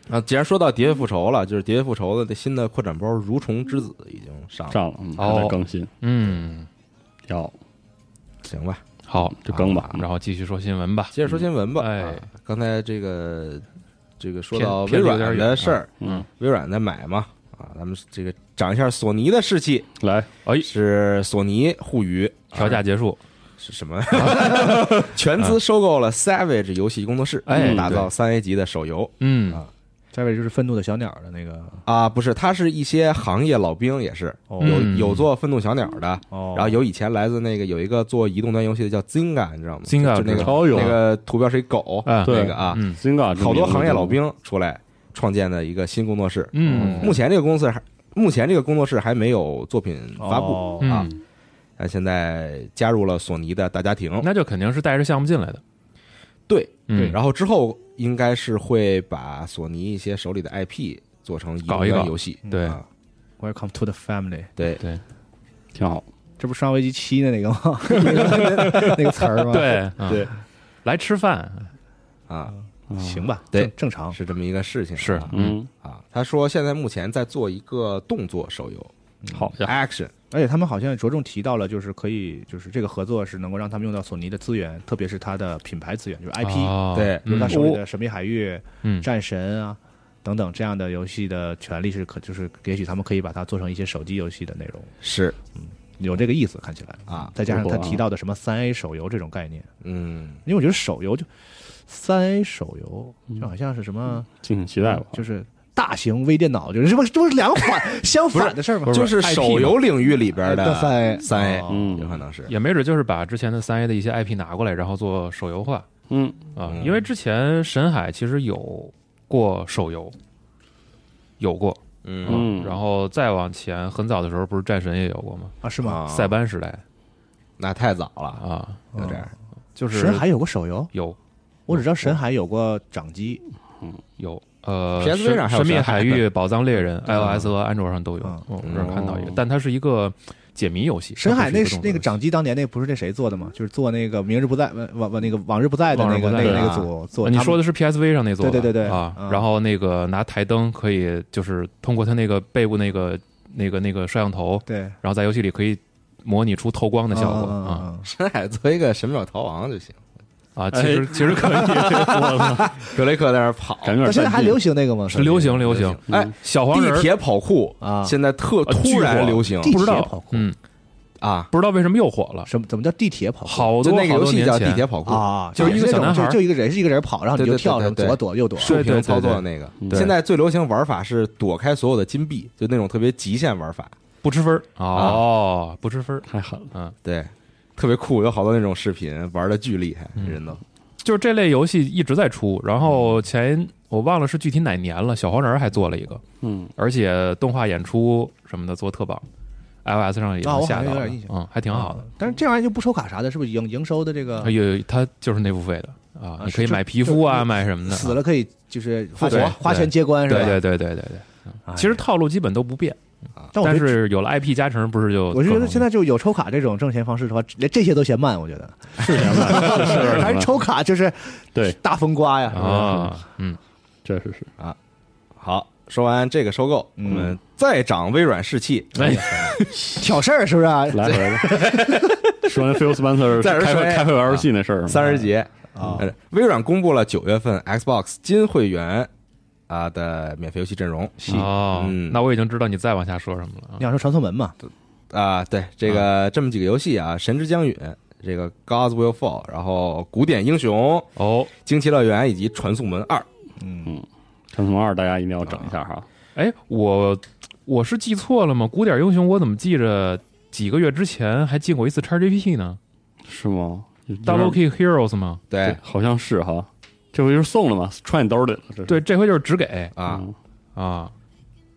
啊，既然说到《喋血复仇》了，就是《喋血复仇》的这新的扩展包《蠕虫之子》已经上了，上了，还在更新，嗯，要。行吧？好，就更吧。然后继续说新闻吧。接着说新闻吧。哎。啊刚才这个这个说到微软的事儿，嗯，微软在买嘛啊，咱们这个涨一下索尼的士气，来哎，是索尼互娱调价结束，是什么？*laughs* 全资收购了 Savage 游戏工作室，哎打造三 A 级的手游嗯。啊下边就是愤怒的小鸟的那个。啊，不是，他是一些行业老兵，也是哦。有嗯。有做愤怒小鸟的，哦，然后有以前来自那个有一个做移动端游戏的叫 Zinga，你知道吗？Zinga 那个那个图标是一狗，啊。对。那个啊，嗯新嘎好多行业老兵出来创建的一个新工作室。嗯。目前这个公司还目前这个工作室还没有作品发布哦。啊，嗯，现在加入了索尼的大家庭。那就肯定是带着项目进来的。对嗯，然后之后应该是会把索尼一些手里的 IP 做成搞一个游戏。对啊，Welcome to the family，对，对，挺好，这不是《生化危机七》的那个吗？那 *laughs* 那个词儿吗？，对啊。对，来吃饭，啊，行吧，对正正常。是这么一个事情啊。是嗯，啊，他说现在目前在做一个动作手游。好呀，，action，而且他们好像着重提到了，就是可以，就是这个合作是能够让他们用到索尼的资源，特别是它的品牌资源，就是 IP，、哦对比如他嗯。手里的《神秘海域》嗯。战神啊等等这样的游戏的权利是可，就是也许他们可以把它做成一些手机游戏的内容，是。有这个意思看起来啊再加上他提到的什么三 A 手游这种概念，嗯，因为我觉得手游就三 A 手游就好像是什么，敬请期待吧。就是大型微电脑，就是这不这不是两个反 *laughs* 相反的事儿吗？就是手游领域里边的三 A 三 A，哦。嗯有可能是。也没准就是把之前的三 A 的一些 IP 拿过来，然后做手游化。嗯，啊。嗯。因为之前神海其实有过手游，有过，嗯。嗯。然后再往前很早的时候，不是战神也有过吗？啊是吗？啊。塞班时代。那太早了，啊，有这样就是神海有过手游，有。我只知道神海有过掌机，嗯有呃 *laughs* PSV 神上还有神秘海海域、宝藏猎人嗯 iOS 和安卓上都有嗯，我这儿看到一个哦，但它是一个解谜游戏。深海那是那个掌机当年那不是那谁做的吗？就是做那个明日不在往往那个往日不在的那个那个那个组做啊。你说的是 PSV 上那座吧？对对对对啊嗯，然后那个拿台灯可以就是通过它那个背部那个那个那个摄像头，对然后在游戏里可以模拟出透光的效果啊 *laughs* 深海做一个神庙逃亡就行。啊，其实其实可以，格雷克在那儿跑，感觉有点现在还流行那个吗？是流行流行。哎，小黄人地铁跑酷啊。现在特突然流行。地不知道铁跑酷。嗯，啊，不知道为什么又火了，什么怎么叫地铁跑酷？好多那个游戏叫地铁跑酷，啊，就是一个小男孩就就一个人是一个人跑，然后你就跳什么对对。左躲右躲，竖对对屏操作的那个。现在最流行玩法是躲开所有的金币，就那种特别极限玩法。不吃分儿。哦，不吃分儿，太狠了。嗯，对，特别酷，有好多那种视频玩的巨厉害，嗯人都就是这类游戏一直在出，然后前我忘了是具体哪年了，小黄人还做了一个，嗯，而且动画演出什么的做特棒，iOS 上也下到了像有点印象，嗯，还挺好的。啊。但是这玩意儿就不抽卡啥的，是不是营营收的这个哎呦，它就是内付费的啊啊，你可以买皮肤啊，买什么的。死了可以就是花对钱花钱接关是吧？对对对对对对，哎其实套路基本都不变，但但是有了 IP 加成，不是就我是觉得现在就有抽卡这种挣钱方式的话，连这些都嫌慢，我觉得。是嫌慢，是是还是抽卡就是对，大风刮呀。啊，嗯，确实是。啊。好。说完这个收购，我嗯们再涨微软士气，哎，挑事儿是不是啊？来回来，说完 Phil Spencer *laughs* 开会开会玩游戏那事儿，三十节啊。呃微软公布了九月份 Xbox 金会员啊的免费游戏阵容哦嗯，那我已经知道你再往下说什么了啊你。想说传送门嘛？啊，对这个这么几个游戏啊，《神之将陨》这个 Gods Will Fall，然后《古典英雄》、《哦，惊奇乐园》以及《传送门二》。嗯，传送门二大家一定要整一下哈。哎，我我是记错了吗？古典英雄我怎么记着几个月之前还进过一次 XGP 呢是吗？Double Kick Heroes 吗？对好像是哈，这回就是送了嘛，揣你兜里了。这对，这回就是只给。啊，嗯。啊，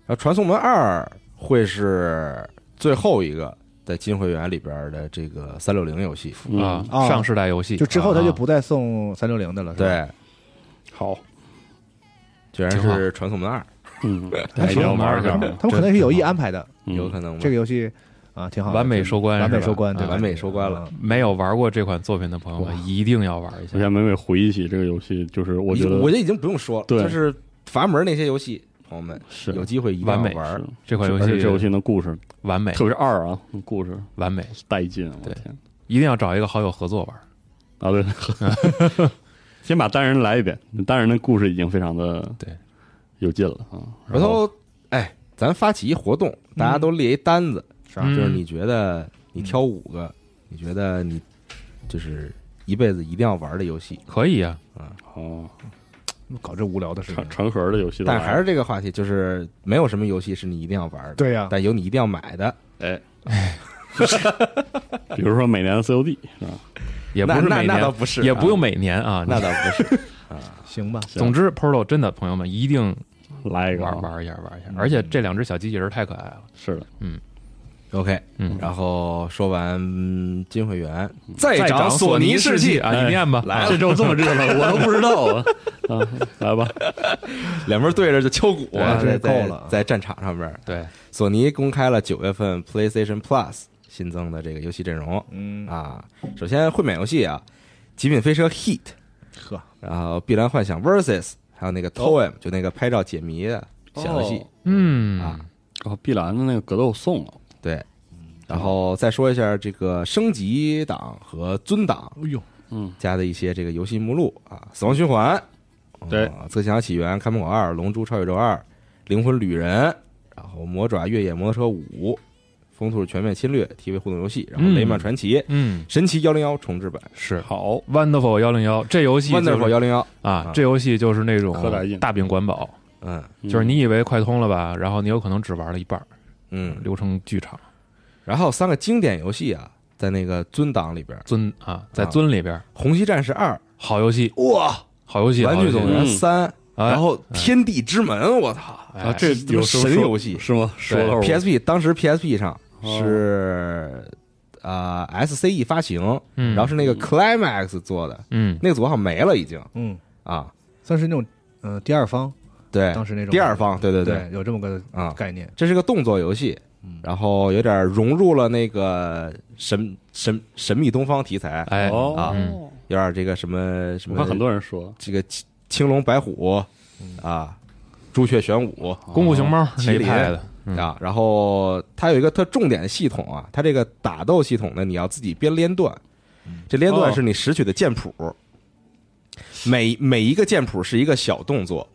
然后《传送门二》会是最后一个在金会员里边的这个三六零游戏。嗯。啊，啊。上世代游戏。就之后他就啊不再送三六零的了？对，好，居然是《传送门二。嗯，大家一定要玩一下。他们可能是有意安排的，嗯。有可能？这个游戏啊挺好，完美收官完美收官，对？完美收官了嗯。没有玩过这款作品的朋友哇们一定要玩一下我现。在每每回忆起这个游戏，就是我觉得我觉得已经不用说了，对就是阀门那些游戏，朋友们是有机会一定完美要玩是。这款游戏这游戏的故事，完美，特别是二啊，故事完美，带劲啊！我对天一定要找一个好友合作玩。啊，对，*laughs* 先把单人来一遍，单人的故事已经非常的对有劲了啊。回头，哎，咱发起一活动，大家都列一单子，是吧？嗯就是你觉得你挑五个，你觉得你就是一辈子一定要玩的游戏，可以啊，哦，搞这无聊的事情成，成盒的游戏但还是这个话题，就是没有什么游戏是你一定要玩的，对呀，但有你一定要买的。哎，比如说每年的 COD 是吧？也不是每年，那倒不是，啊也不用每年啊。那倒不是啊。行吧？总之，Polo 真的朋友们一定来一个啊玩玩一下玩一下，而且这两只小机器人太可爱了。是的，OK，嗯，然后说完嗯。金会员，再再涨索尼士气啊，你念吧，来这周这么热闹，*laughs* 我都不知道啊！*laughs* 啊，来吧，*laughs* 两边对着就敲鼓啊，在在这够了在战场上边，对，索尼公开了九月份 PlayStation Plus 新增的这个游戏阵容嗯。啊。首先会美游戏啊，《极品飞车 Heat》，呵，然后《碧蓝幻想 Versus》，还有那个 Toem，就那个拍照解谜的小游戏。哦。嗯。啊。哦碧蓝的那个格斗送了，对，然后再说一下这个升级档和尊档哎呦，嗯，加的一些这个游戏目录啊，《死亡循环》对。啊，《侧墙起源》《看门狗二》《龙珠超宇宙二》《灵魂旅人》，然后《魔爪越野摩托车五》《风兔全面侵略》TV 互动游戏，然后《嗯。雷曼传奇》嗯，神奇幺零幺重置版是。好，Wonderful 幺零幺这游戏就是，Wonderful 幺零幺，啊啊，这游戏就是那种大饼管饱，嗯。就是你以为快通了吧，然后你有可能只玩了一半，嗯，流程巨长。然后三个经典游戏啊，在那个尊档里边，《尊啊，在尊里边红旗战士二。好游戏，》哇，好游戏，《玩具总动员三》，哎然后《天地之门》，我操！哎啊，这这有神游戏。是吗？说对的我 PSP 当时 PSP 上哦。是啊 SCE 发行，嗯，然后是那个 Climax 做的，嗯。那个组好像没了已经嗯，啊。算是那种嗯第二方，对，当时那种第二方，对对对，有这么个啊，概念，这是个动作游戏，嗯然后有点融入了那个神神神秘东方题材，哎，哦啊嗯有点这个什么什么，我看很多人说，这个青青龙白虎啊，朱雀玄武功夫熊猫麒麟派的，嗯啊，然后它有一个特重点的系统啊，它这个打斗系统呢，你要自己编连段，这连段哦是你拾取的剑谱，每每一个剑谱是一个小动作，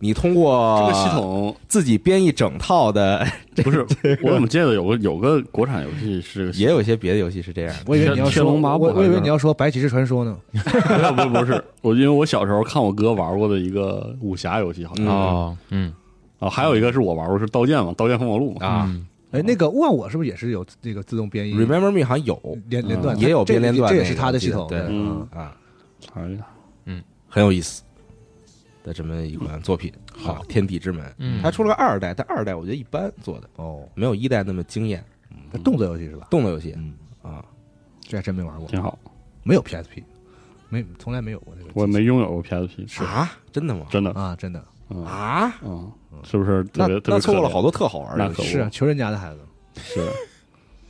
你通过这个系统自己编一整套的，*laughs* 不是，我怎么记得有个有个国产游戏是也有一些别的游戏是这样的。我以为你要说，龙八部我我以为你要说白骑士传说呢，*laughs* 不是不是，我因为我小时候看我哥玩过的一个武侠游戏，好像。嗯。哦，嗯。啊，还有一个是我玩过是刀剑嘛，刀剑风火录嘛，啊。嗯。哎，那个忘我是不是也是有这个自动编译？Remember Me 好像有。连连段，也有这编连段，这也是他的系统，对。嗯。啊，哎呀，很有意思的这么一款作品。好，《天地之门》嗯它出了个二代，但二代我觉得一般做的，哦，没有一代那么惊艳。那动作游戏是吧？动作游戏嗯，啊，这还真没玩过，挺好，没有 PSP，没从来没有过这个，我没拥有过 PSP，是啊，真的吗？真的，啊，真的嗯啊，嗯，是不是特那别特别那错过了好多特好玩的。那可是啊，求人家的孩子，是，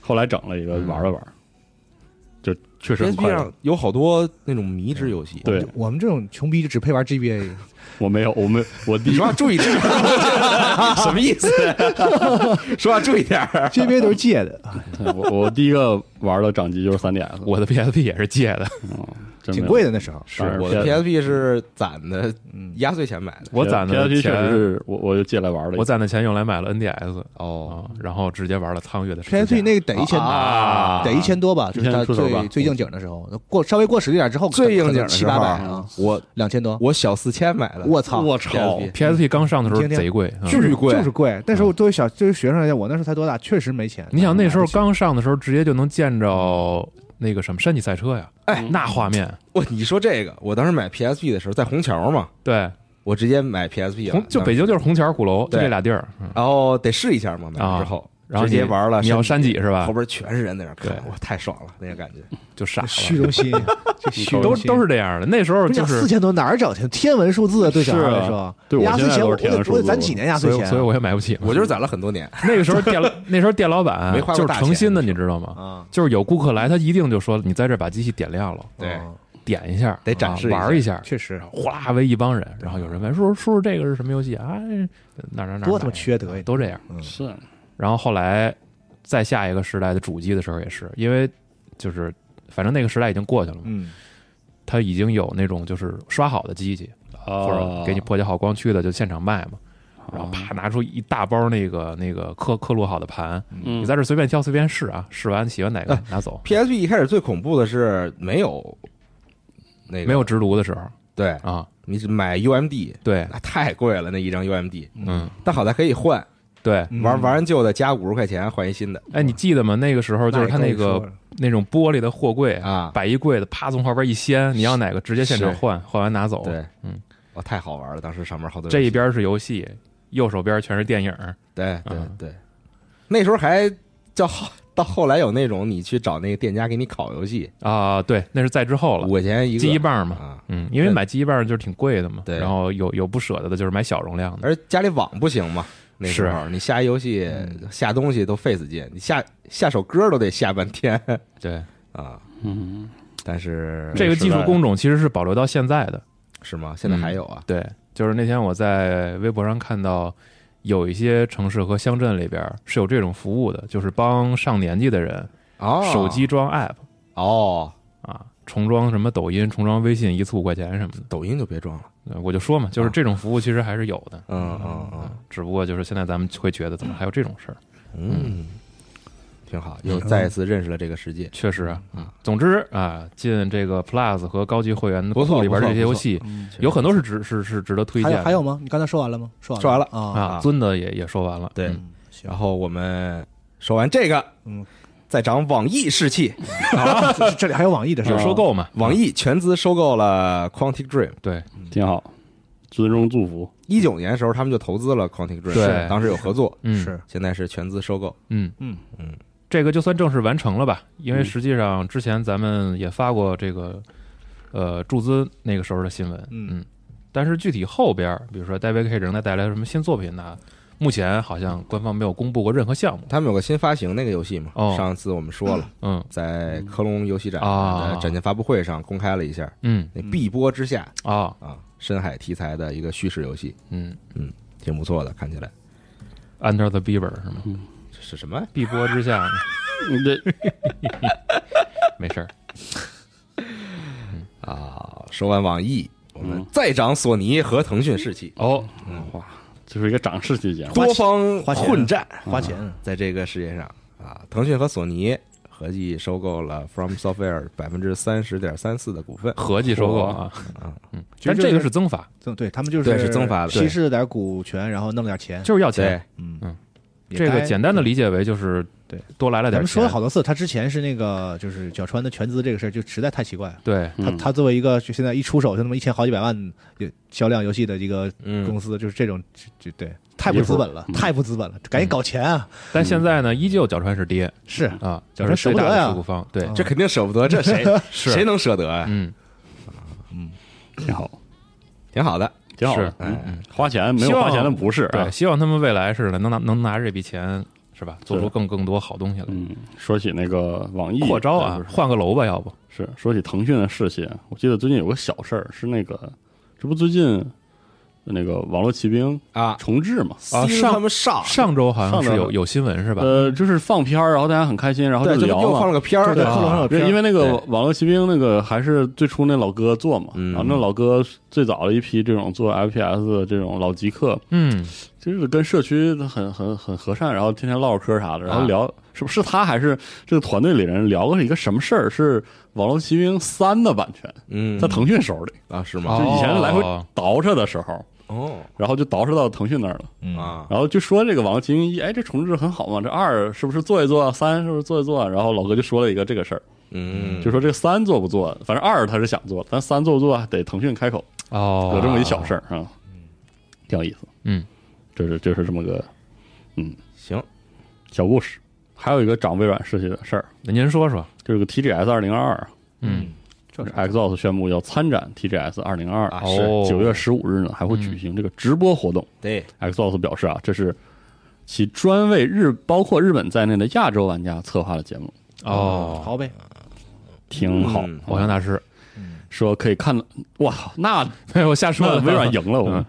后来整了一个嗯玩了玩，就确实很 PSP 上。有好多那种迷之游戏。对我们这种穷逼就只配玩 GBA，我没有，我没我第一你说话注意点，什么意思？*laughs* 说话注意点儿。GBA 都是借的，*laughs* 我我第一个玩的掌机就是 3DS，我的 PSP 也是借的，嗯，真挺贵的那时候，是我的 PSP 是攒的嗯，压岁钱买的。我攒的 PSP 确实钱，是我我就借来玩了，我攒的钱用来买了 NDS 哦，啊，然后直接玩了苍月的 PSP 那个得一千啊得一千多吧，就是最最应景的时候，过稍微过时一点之后，最应景七八百啊，我两千多，我小四千买的，我操，我操，PSP 刚上的时候贼贵，嗯巨贵，就是贵。但是我作为小作为学生来讲，我那时候才多大，确实没钱。你想那时候刚上的时候，直接就能见着那个什么山地赛车呀，哎那画面，我你说这个，我当时买 PSP 的时候在虹桥嘛，对，我直接买 PSP 了。红就北京就是虹桥鼓楼，就对。这俩地儿，嗯。然后得试一下嘛，买了之后，然后直接玩了你要山山脊是吧后？边全是人在那看对，哇，太爽了，那个感觉。就傻了，虚荣心，*laughs* 虚都都是这样的。那时候就是四千多哪儿找钱？天文数字啊，对小孩来说，对我压岁钱我得我得攒几年压岁钱啊，所以我也买不起嘛。我就是攒了很多年，*laughs* 那个时候店 *laughs* 那时候店老板就是诚心的，你知道吗？啊，就是有顾客来，他一定就说你在这把机器点亮了，对啊点一下，得展示玩一下，确实哗啦围一帮人，然后有人问叔叔叔叔这个是什么游戏啊？哎哪儿哪儿哪儿多他缺德呀！都这样。嗯是然后后来再下一个时代的主机的时候也是，因为就是反正那个时代已经过去了嘛，嗯，它已经有那种就是刷好的机器，或者啊，给你破解好光驱的就现场卖嘛。然后啪拿出一大包那个那个刻刻录好的盘，嗯。你在这随便挑随便试啊，试完喜欢哪个啊拿走，PSP 一开始最恐怖的是没有那个没有直读的时候对，啊，你买 UMD 对，那太贵了，那一张 UMD，嗯，但好在可以换，对。嗯。玩玩完旧的加五十块钱换一新的。哎，你记得吗？那个时候就是他那个那种玻璃的货柜啊摆一柜子，啪从后边一掀，你要哪个直接现场换，换完拿走。对，嗯，哇，太好玩了，当时上面好多这一边是。游戏，右手边全是电影。对对嗯。对，那时候还叫后到后来有那种你去找那个店家给你烤游戏，啊，对，那是在之后了。五，块钱一个。记忆棒嘛，啊，嗯，因为买记忆棒就是挺贵的嘛，对。然后有有不舍得的，就是买小容量的，而家里网不行嘛，那时候你下一游戏下东西都费死劲，你下下首歌都得下半天 *laughs* 对，啊。嗯，但是这个技术工种其实是保留到现在的。是吗？现在还有啊？对，就是那天我在微博上看到，有一些城市和乡镇里边是有这种服务的，就是帮上年纪的人哦，手机装 app 哦，啊，重装什么抖音、重装微信，一次五块钱什么的。抖音就别装了。呃我就说嘛，就是这种服务其实还是有的，嗯嗯嗯只不过就是现在咱们会觉得怎么还有这种事儿？嗯，挺好，又再一次认识了这个世界。确实啊，总之啊，进这个 Plus 和高级会员不里边这些游戏，嗯有很多是值是是值得推荐的。还有吗？你刚才说完了吗？说完说完了啊。啊，尊的也也说完了，对，然后我们说完这个，嗯，再涨网易士气，啊，这这里还有网易的事有儿收购嘛？网易全资收购了 Quantic Dream。对，挺好，尊重祝福，一九年的时候，他们就投资了 Quantic Dream，对。当时有合作，嗯，是。现在是全资收购。嗯。嗯。嗯，这个就算正式完成了吧？因为嗯。实际上之前咱们也发过这个呃注资那个时候的新闻，嗯。嗯，但是具体后边，比如说 David Cage 正在带来什么新作品呢？目前好像官方没有公布过任何项目。他们有个新发行那个游戏嘛，哦。上次我们说了，嗯。在科隆游戏展啊。的展前发布会上公开了一下，嗯。那碧波之下啊。啊，深海题材的一个叙事游戏，嗯。挺不错的，看起来。，Under the Beaver 是吗？这是什么？碧波之下，*laughs* 你这 *laughs* 没事儿。*laughs* 啊，说完网易，我们嗯。再涨索尼和腾讯士气，哦，哇，这是一个涨势期间，多方混战，花钱，在这个世界上。啊，腾讯和索尼合计收购了 From Software 百分之三十点三四的股份。合计收购啊，啊，嗯，但这个是增发，增对他们就是对是增发的稀释了点股权，然后弄点钱，就是要钱。，嗯。嗯，这个简单的理解为就是对多来了点钱。咱们说了好多次，他之前是那个就是角川的全资这个事儿，就实在太奇怪了。对，他嗯他作为一个就现在一出手就那么一千好几百万有销量游戏的一个嗯公司，就是这种就就对太不资本了，嗯太不资本了，赶紧搞钱啊！但现在呢，依旧角川是爹是啊，角川舍不得呀这是最大的持股方，对，啊这肯定舍不得，这谁 *laughs* 是谁能舍得呀？嗯嗯，挺好，挺好的，是挺好的，嗯嗯，花钱没有花钱的不是啊。对，，希望他们未来是的，能拿能拿着这笔钱是吧，做出更更多好东西来，嗯，说起那个网易扩招啊换个楼吧，要不。是说起腾讯的事情，我记得最近有个小事儿，是那个这不最近那个网络骑兵啊，重置嘛？啊上他们上上周好像上周是有有新闻是吧？呃，就是放片儿，然后大家很开心，然后就聊嘛又放了。个片儿，对片儿因因为那个网络骑兵那个还是最初那老哥做嘛，嗯然后那老哥最早的一批这种做 FPS 的这种老极客，嗯，就是跟社区很很很和善，然后天天唠唠嗑啥的，然后啊聊、是不是他还是这个团队里人聊过一个什么事儿？是《网络骑兵三》的版权嗯在腾讯手里，啊是吗就？以前来回哦倒饬的时候，哦。然后就倒饬到腾讯那儿了。嗯。啊，然后就说这个《网络骑兵一》，哎，这重置很好嘛，这二是不是做一做？三是不是做一做？然后老哥就说了一个这个事儿，嗯，就说这三做不做，反正二他是想做，但三做不做得腾讯开口，哦，有这么一小事儿啊，挺有意思。嗯，就是就是这么个嗯。行，小故事。还有一个长微软事情的事儿，那您说说，就是个 TGS 二零二二，嗯，这是 Xbox 宣布要参展 TGS 二零二啊二，是。哦，九月十五日呢还会举行这个直播活动。对，Xbox 表示啊，这是其专为日包括日本在内的亚洲玩家策划的节目，哦，好呗，挺好。嗯偶像大师，说可以看到，哇，那没有瞎说微软赢了，*laughs* 我们嗯。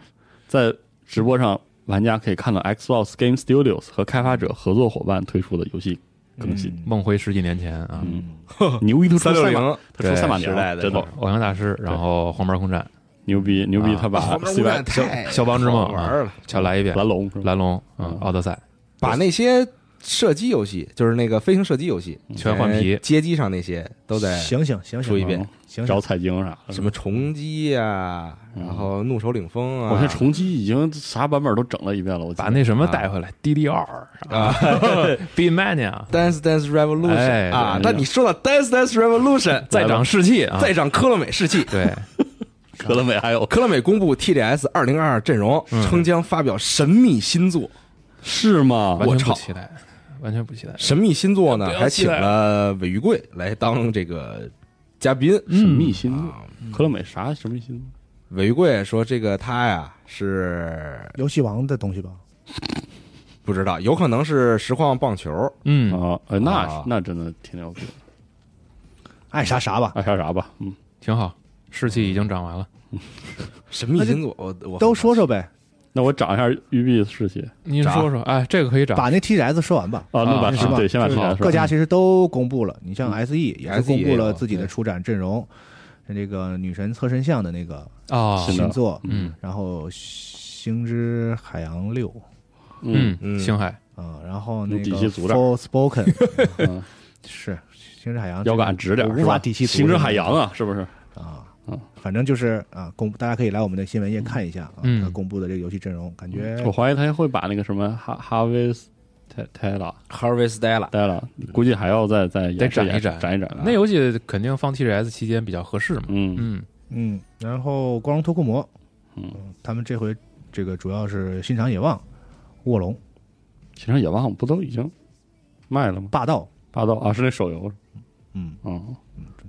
在直播上，玩家可以看到 Xbox Game Studios 和开发者合作伙伴推出的游戏更新。梦回十几年前啊，嗯，*laughs* 牛逼，都出三六赛马，零他出赛马时代的真的偶像大师，然后黄牌空战，牛逼，牛逼，啊他把后面 C 无 Y 染太肖邦之梦好玩了，再来一遍，蓝龙？蓝龙，嗯嗯，奥德赛，把那些射击游戏，就是那个飞行射击游戏，全换皮呃街机上那些都在醒醒醒醒说一遍，找醒醒，彩晶啥的。什么重击呀，然后怒手领风啊，我看重击已经啥版本都整了一遍了，我把那什么带回来，DDR 啊 *laughs* b Mania，Dance Dance Revolution 哎啊，对那你说到 Dance Dance Revolution，再长士气啊，再长科乐美士气。对，*laughs* 科乐美还有科乐美公布 TDS 二零二二阵容，嗯称将发表神秘新作。*laughs* 是吗？我操全不期待，完全不期待，神秘新作呢还请了韦玉贵来当这个嘉宾。神秘新作，啊，科乐美啥神秘新作？韦玉贵说这个他呀是游戏王的东西吧？不知道，有可能是实况棒球。嗯，啊，哎，那啊那真的挺牛逼，爱啥啥吧，爱啥啥吧，嗯，挺好，士气已经涨完了。神秘星座，我我都说说呗，那我涨一下育碧士气涨您说说，哎，这个可以涨把那 TGS 说完吧。啊，那把啊是吧对先把就是 TGS 说各家其实都公布了，你像嗯 SE 也是公布了自己的对出展阵容，那个女神侧身像的那个啊，新的新作，嗯然后《星之海洋六》嗯星海啊，然后那个 For Spoken 嗯，是《星之海洋》腰杆直点我是吧？无法底气组星之海洋啊，是不是？反正就是啊，公大家可以来我们的新闻页看一下啊，嗯。他公布的这个游戏阵容，感觉我怀疑他会把那个什么哈哈维斯泰泰拉 Harvey Stella，带了，估计还要再再得演示演示展一展。展一展。那游戏肯定放 TGS 期间比较合适嘛。嗯。嗯。嗯，然后光荣脱库魔，嗯，他们这回这个主要是新场野望、卧龙、其实野望不都已经卖了吗？霸道，霸道啊，是那手游，嗯，嗯，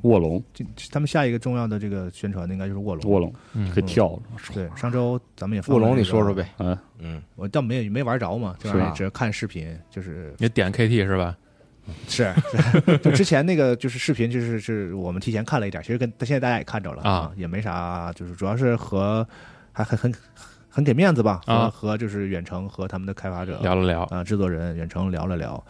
卧龙。这他们下一个重要的这个宣传的应该就是卧龙。卧龙嗯。可以跳，对，上周咱们也卧龙，你说说，呗。嗯，嗯，我倒没没玩着嘛，就是啊只是看视频，就是。你点 KT 是吧？*laughs* 是，*laughs* 就之前那个就是视频，就是是我们提前看了一点，其实跟现在大家也看着了啊，也没啥，就是主要是和还很很很给面子吧，啊。和就是远程和他们的开发者聊了聊，啊制作人远程聊了聊，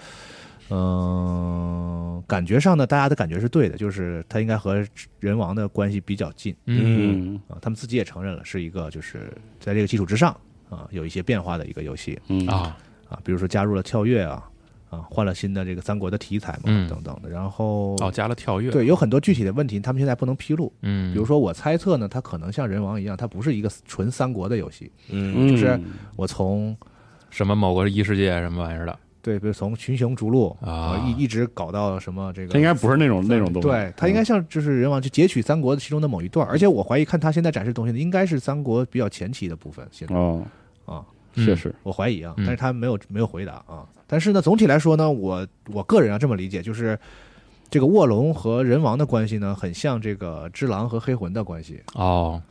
嗯、感觉上呢，大家的感觉是对的，就是他应该和人王的关系比较近。嗯。嗯啊，他们自己也承认了，是一个就是在这个基础之上啊有一些变化的一个游戏。嗯。啊，啊，比如说加入了跳跃啊啊，换了新的这个三国的题材嘛、嗯等等的，然后哦，加了跳跃，，对，有很多具体的问题，他们现在不能披露。嗯，比如说，我猜测呢，它可能像人王一样，它不是一个纯三国的游戏。嗯。就是我从什么某个异世界什么玩意儿的对，比如从群雄逐鹿啊呃一一直搞到什么这个，他应该不是那种那种东西，对，他应该像就是人王，就截取三国的其中的某一段，而且我怀疑看他现在展示东西呢，应该是三国比较前期的部分。现在哦，啊，嗯确实，我怀疑啊，嗯但是他没有没有回答啊。但是呢，总体来说呢，我我个人啊这么理解，就是这个卧龙和人王的关系呢，很像这个只狼和黑魂的关系。哦，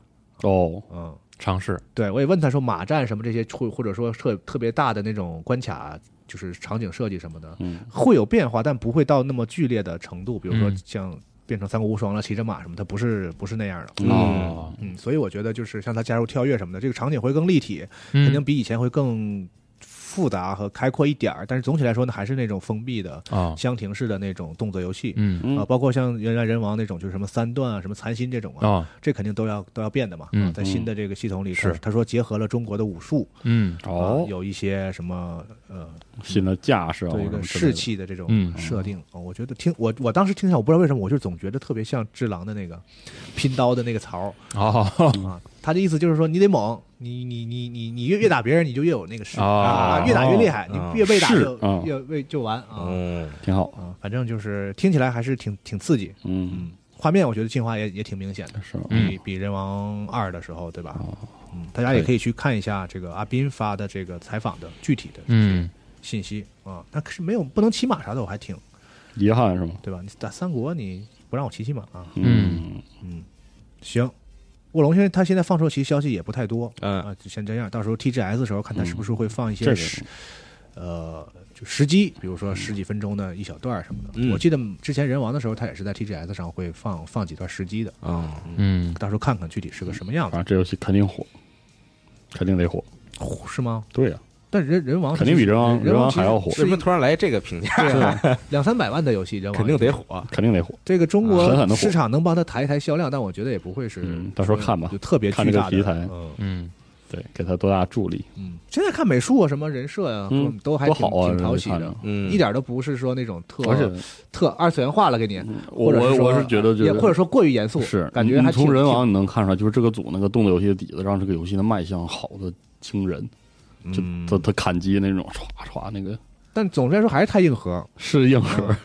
哦，嗯，尝试，对我也问他说，马战什么这些，或或者说特特别大的那种关卡，就是场景设计什么的，嗯会有变化，但不会到那么剧烈的程度。比如说嗯像变成三国无双了、骑着马什么，它不是不是那样的。嗯哦，嗯，所以我觉得就是像它加入跳跃什么的，这个场景会更立体，肯肯定比以前会更复杂和开阔一点儿。但是总体来说呢，还是那种封闭的啊，箱庭式的那种动作游戏。嗯嗯啊，包括像原来人王那种，就是什么三段啊、什么残心这种啊，哦，这肯定都要都要变的嘛。嗯啊在新的这个系统里，是他他说结合了中国的武术，嗯哦啊，有一些什么呃，新的架势啊，对一个士，气的这种嗯设定啊，我觉得听我我当时听下来，我不知道为什么，我就总觉得特别像只狼的那个拼刀的那个槽哦，啊。他的意思就是说，你得猛，你你你你你越越打别人，你就越有那个势哦啊，越打越厉害，哦你越被打是就啊越被就完啊嗯，挺好，啊，反正就是听起来还是挺挺刺激，嗯，嗯，画面我觉得进化也也挺明显的。是比比人王二的时候，对吧？哦嗯，大家也可以去看一下这个阿斌发的这个采访的具体的嗯信息啊。那可是没有不能骑马啥的，我还挺遗憾是吗？对吧？你打三国你不让我骑骑马啊？嗯，嗯，行。卧龙现在他现在放出其实消息也不太多嗯。啊，就先这样。到时候 TGS 的时候看他是不是会放一些这是呃就时机，比如说十几分钟的一小段什么的。嗯。我记得之前人王的时候，他也是在 TGS 上会放放几段时机的，啊，嗯。到时候看看具体是个什么样子。反，正这游戏肯定火，肯定得火，是吗？对呀，但人人王肯定比人王人人王还要火。为什么突然来这个评价？对啊，*laughs* 两三百万的游戏，人王肯定得火。肯定得火，这个中国市场能帮他抬一抬销量，但我觉得也不会是嗯，到时候看吧就特别看巨大的这个题材。嗯。嗯。对，给他多大助力，嗯，现在看美术啊，什么人设呀，嗯都还挺多好啊挺讨喜的，嗯，一点都不是说那种特而且特二次元化了给你，我我我是觉得就是也或者说过于严肃，是感觉还从人王你能看出来，就是这个组那个动作游戏的底子，让这个游戏的卖相好的惊人，就嗯他他砍击那种歘歘那个但总之来说还是太硬核，是硬核。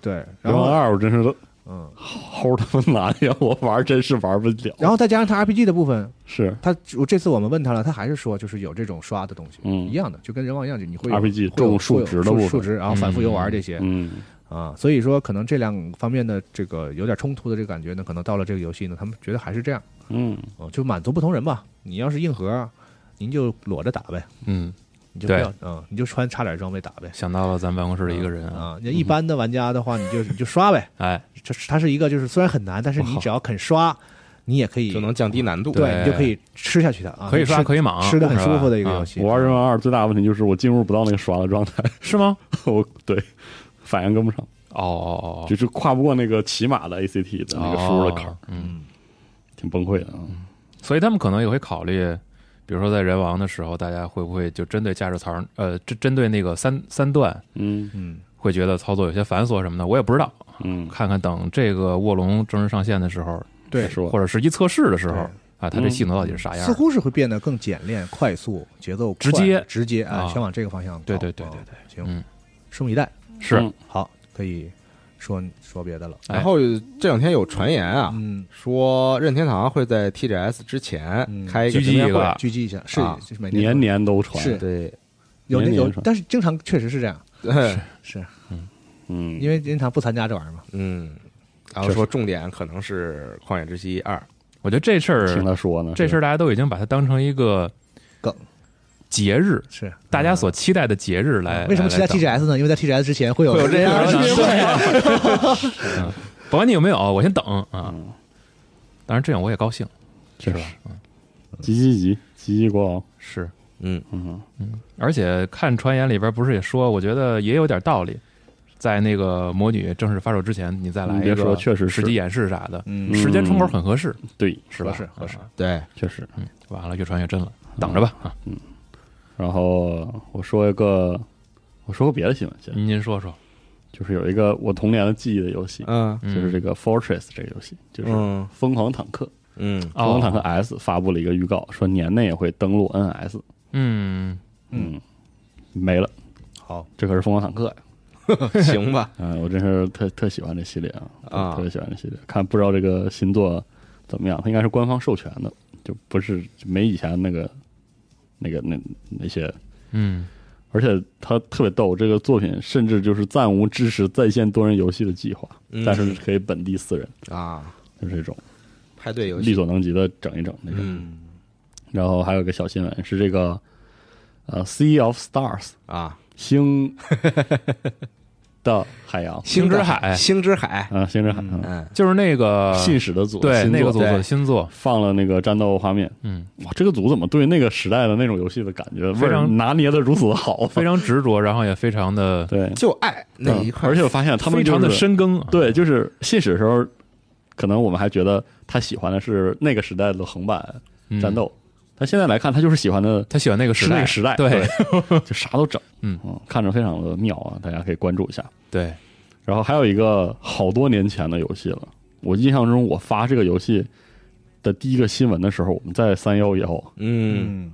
对，然后二我真是都嗯，齁他妈难呀，我玩真是玩不了。然后再加上他 RPG 的部分，是他我这次我们问他了，他还是说就是有这种刷的东西，嗯一样的，就跟人王一样，就你会 RPG 会有重数值的部分会有数值，然后反复游玩这些，嗯啊，所以说可能这两方面的这个有点冲突的这个感觉呢，可能到了这个游戏呢，他们觉得还是这样，嗯，哦，就满足不同人吧。你要是硬核，您就裸着打呗，嗯，你就不要，嗯，你就穿差点装备打呗。想到了咱办公室的一个人啊，啊，那一般的玩家的话，你就你就刷呗。哎，这是它是一个，就是虽然很难，但是你只要肯刷，你也可以就能降低难度。对，你就可以吃下去的啊，可以刷可以莽，吃的很舒服的，一个游戏。我玩人王二最大的问题就是我进入不到那个刷的状态，*laughs* 是吗？*laughs* 我对反应跟不上，哦哦哦，就是跨不过那个骑马的 ACT 的那个输入的坎儿哦，嗯，挺崩溃的啊。所以他们可能也会考虑，比如说在人王的时候，大家会不会就针对驾驶槽，呃，针针对那个三三段，嗯。嗯，会觉得操作有些繁琐什么的，我也不知道。嗯，看看等这个卧龙正式上线的时候，对。说或者实际测试的时候啊，它这系统到底是啥样似？乎是会变得更简练、快速、节奏直接。直接啊，啊。想往这个方向。对对对对啊对，行，嗯，拭目以待。是。嗯。好，可以说说别的了。哎然后这两天有传言啊，嗯，说任天堂会在 TGS 之前嗯开一个狙击一个。狙击一下是啊就是每年年都传，是对，有有年年，传但是经常确实是这样，*laughs* 是是嗯，因为任天堂不参加这玩意儿嘛。嗯，然后说重点可能是《旷野之息二》。我觉得这事儿听，他说呢，这事儿大家都已经把它当成一个梗节日，是。大家所期待的节日来。为什么期待 TGS 呢？因为在 TGS 之前会有会有这样的的机会。*laughs* 嗯。不管你有没有，我先等啊。嗯，当然这样我也高兴，确实是。吧？嗯，急急急，急急国王，是。嗯，嗯。嗯，而且看传言里边不是也说，我觉得也有点道理。在那个魔女正式发售之前，你再来别一个说确实实际演示啥的，嗯。时间窗口很合适，对，是吧？合适合适啊。对，确实。嗯，完了，越传越真了，等着吧啊！然后我说一个，我说个别的新闻先，您您说说，就是有一个我童年的记忆的游戏，嗯。嗯就是这个 Fortress 这个游戏，就是嗯。疯狂坦克。嗯。哦疯狂坦克 S 发布了一个预告，说年内也会登陆 NS。嗯，嗯，没了，好，这可是疯狂坦克呀！*laughs* 行吧，*laughs* 嗯、我真是特特喜欢这系列啊，啊。特别喜欢这系列。看不知道这个新作怎么样，它应该是官方授权的，就不是没以前那个那个那那些。嗯，而且他特别逗，这个作品甚至就是暂无支持在线多人游戏的计划，嗯。但是可以本地四人，啊，就是这种派对游戏，力所能及的整一整那种。嗯。然后还有一个小新闻是这个呃《Sea of Stars》啊，星 *laughs* 的海洋。星之海星之海，嗯，星之海，嗯嗯。就是那个信使的组对那个组的新作，放了那个战斗画面，嗯，哇，这个组怎么对那个时代的那种游戏的感觉非常拿捏的如此的好，非常执着，然后也非常的对。就爱那一嗯块，而且我发现他们非常的深耕，啊对，就是信使的时候，可能我们还觉得他喜欢的是那个时代的横版嗯。战，斗，但现在来看，他就是喜欢的他喜欢那个时代，那个时代，对。对，*laughs* 就啥都整，嗯。看着非常的妙啊，大家可以关注一下。对，然后还有一个好多年前的游戏了，我印象中我发这个游戏的第一个新闻的时候，我们在三幺以后嗯。嗯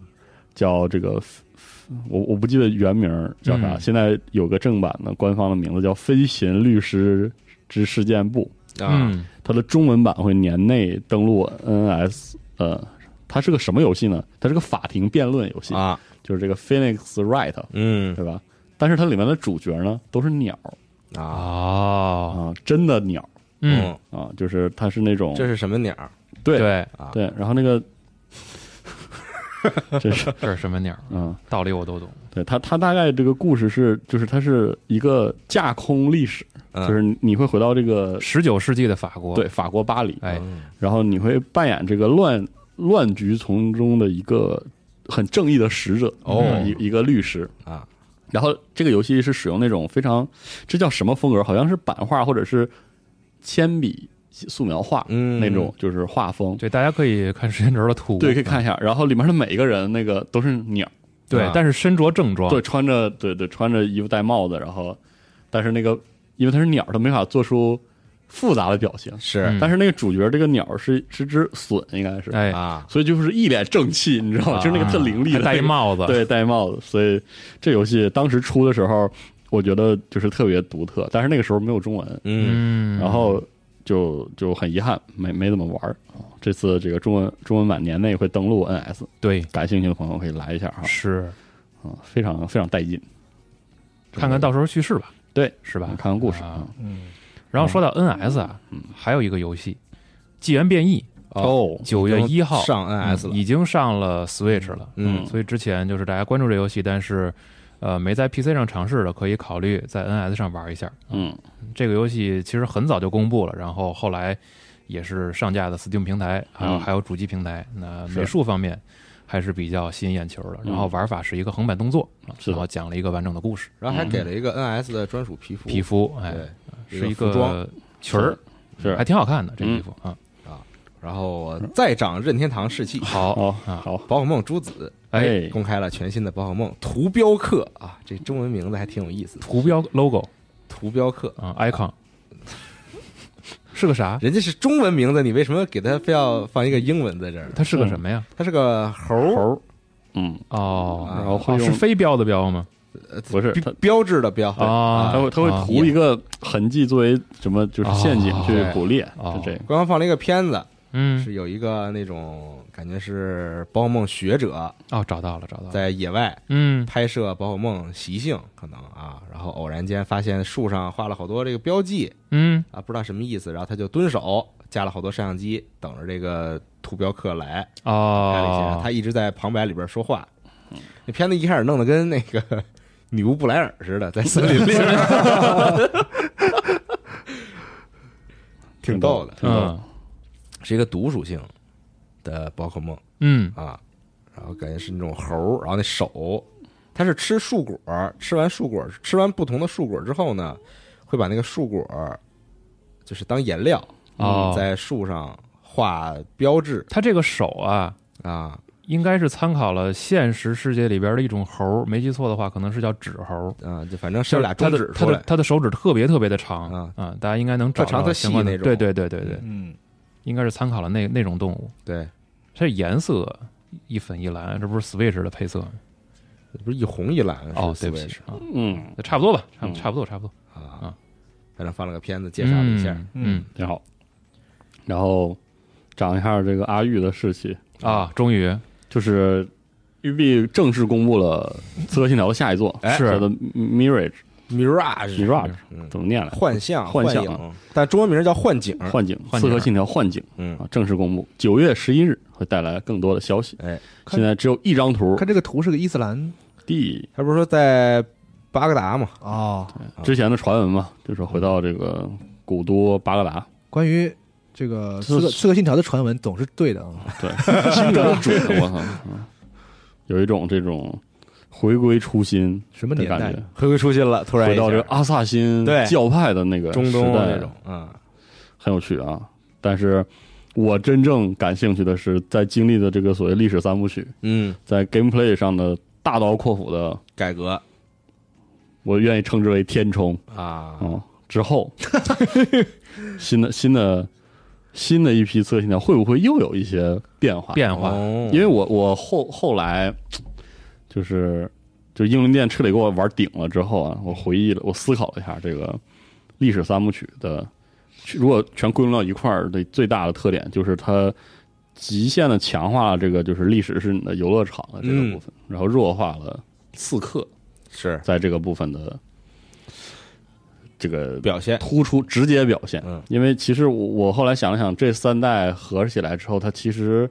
叫这个。我我不记得原名叫啥，嗯。现在有个正版的官方的名字叫《飞行律师之事件簿》，啊，嗯它的中文版会年内登陆 NS，呃，它是个什么游戏呢？它是个法庭辩论游戏，啊，就是这个 Phoenix Wright，嗯。对吧？但是它里面的主角呢都是鸟啊，真的鸟嗯，啊，就是它是那种这是什么鸟对对，啊？对，然后那个 *laughs* 这是这是什么鸟？嗯，道理我都懂，对它它大概这个故事是就是它是一个架空历史，嗯。就是你会回到这个十九世纪的法国，对，法国巴黎，哎，嗯。然后你会扮演这个乱乱局从中的一个很正义的使者哦一一个律师。啊，然后这个游戏是使用那种非常，这叫什么风格？好像是版画或者是铅笔素描画，嗯那种就是画风。对，大家可以看时间轴的图，对，可以看一下。然后里面的每一个人那个都是鸟，啊，对但是身着正装，对，穿着对对穿着衣服戴帽子，然后但是那个因为它是鸟，它没法做出复杂的表情。是。嗯。但是那个主角这个鸟是是只隼，应该是，哎，啊，所以就是一脸正气，你知道吗？啊。就是那个特凌厉的。还戴一帽子，*laughs* 对，戴帽子，所以这游戏当时出的时候，我觉得就是特别独特，但是那个时候没有中文，嗯。嗯，然后就就很遗憾，没没怎么玩儿。啊。这次这个中文中文版年内会登陆 NS，对，感兴趣的朋友可以来一下哈，是。啊，非常非常带劲，看看到时候叙事吧，对。是吧？看看故事啊。啊，嗯，然后说到 NS 啊，嗯还有一个游戏《纪元变异》，哦，九月一号上 NS 了，嗯已经上了 Switch 了。嗯所以之前就是大家关注这游戏，但是呃没在 PC 上尝试的，可以考虑在 NS 上玩一下。嗯这个游戏其实很早就公布了，然后后来也是上架的 Steam 平台，还有、嗯还有主机平台。那美术方面还是比较吸引眼球的，嗯。然后玩法是一个横版动作，啊是。的然后讲了一个完整的故事。然后还给了一个 NS 的专属皮肤，皮肤，哎，是一服装。个裙儿，是。还挺好看的这嗯。衣服啊。然后再涨任天堂士气，好哦啊，好，宝可梦朱子哎，公开了全新的宝可梦图标课啊，这中文名字还挺有意思。图标 logo 图标课，啊，icon 是个啥？人家是中文名字，你为什么给他非要放一个英文在这儿？他是个什么呀？他是个猴儿，猴，嗯，哦，啊然后会用哦是飞镖的镖吗？标不是它标志的标啊。他会他会啊。涂一个痕迹作为什么就是陷阱哦。去捕猎，哦。就这个，官方放了一个片子，嗯，是有一个那种感觉是宝可梦学者哦，找到了，找到了。在野外嗯拍摄宝可梦习性，可能啊，然后偶然间发现树上画了好多这个标记嗯啊，不知道什么意思，然后他就蹲守，架了好多摄像机，等着这个图标客来拍了一些，哦，他一直在旁白里边说话。那片子一开始弄得跟那个女巫布莱尔似的，在森林里，*laughs* 挺逗的。挺逗的嗯是一个毒属性的宝可梦嗯啊，然后感觉是那种猴，然后那手它是吃树果，吃完树果，吃完不同的树果之后呢，会把那个树果就是当颜料，哦，在树上画标志它这个手啊，啊应该是参考了现实世界里边的一种猴，没记错的话，可能是叫纸猴。啊，就反正就俩它的它的中指出来，它的手指特别特别的长啊啊大家应该能找特长特到相关的细那种对对对对对，嗯，应该是参考了那那种动物。对，它是颜色一粉一蓝，这不是 Switch 的配色吗？不是一红一蓝哦，对不起 Switch 啊，嗯，差不多吧，差嗯。差不多差不多，啊啊，反正放了个片子介绍了一下，嗯嗯挺好。然后讲一下这个阿玉的士气，啊，终于。就是育碧正式公布了《刺客信条》的下一座，是。的 Mirage Mirage Mirage 嗯。怎么念来？幻象幻象。影，但中文名叫幻景，幻景，刺客信条幻景。嗯。啊，正式公布，九月十一日会带来更多的消息。哎，现在只有一张图，看这个图是个伊斯兰？地。他不是说在巴格达嘛？哦，之前的传闻嘛，就是回到这个古都巴格达，关于这个刺客刺客信条的传闻总是对的啊，对，听着就准，我操，嗯。有一种这种回归初心什么年代？的感觉？，回归初心了，突然回到这个阿萨辛教派的那个中东时代那种，嗯，很有趣啊。但是我真正感兴趣的是，在经历的这个所谓历史三部曲，嗯，在 gameplay 上的大刀阔斧的，改革。我愿意称之为填充啊，嗯、之后，*laughs* 新的新的新的一批刺客信条会不会又有一些变化？变化，哦。因为我我后后来就是就英灵殿彻底给我玩顶了之后啊，我回忆了，我思考了一下这个历史三部曲的，如果全归拢到一块儿的最大的特点就是它极限的强化了这个就是历史是你的游乐场的这个部分，然后弱化了刺客是。在这个部分的这个表现，突出直接表现。嗯，因为其实我我后来想了想，这三代合起来之后，它其实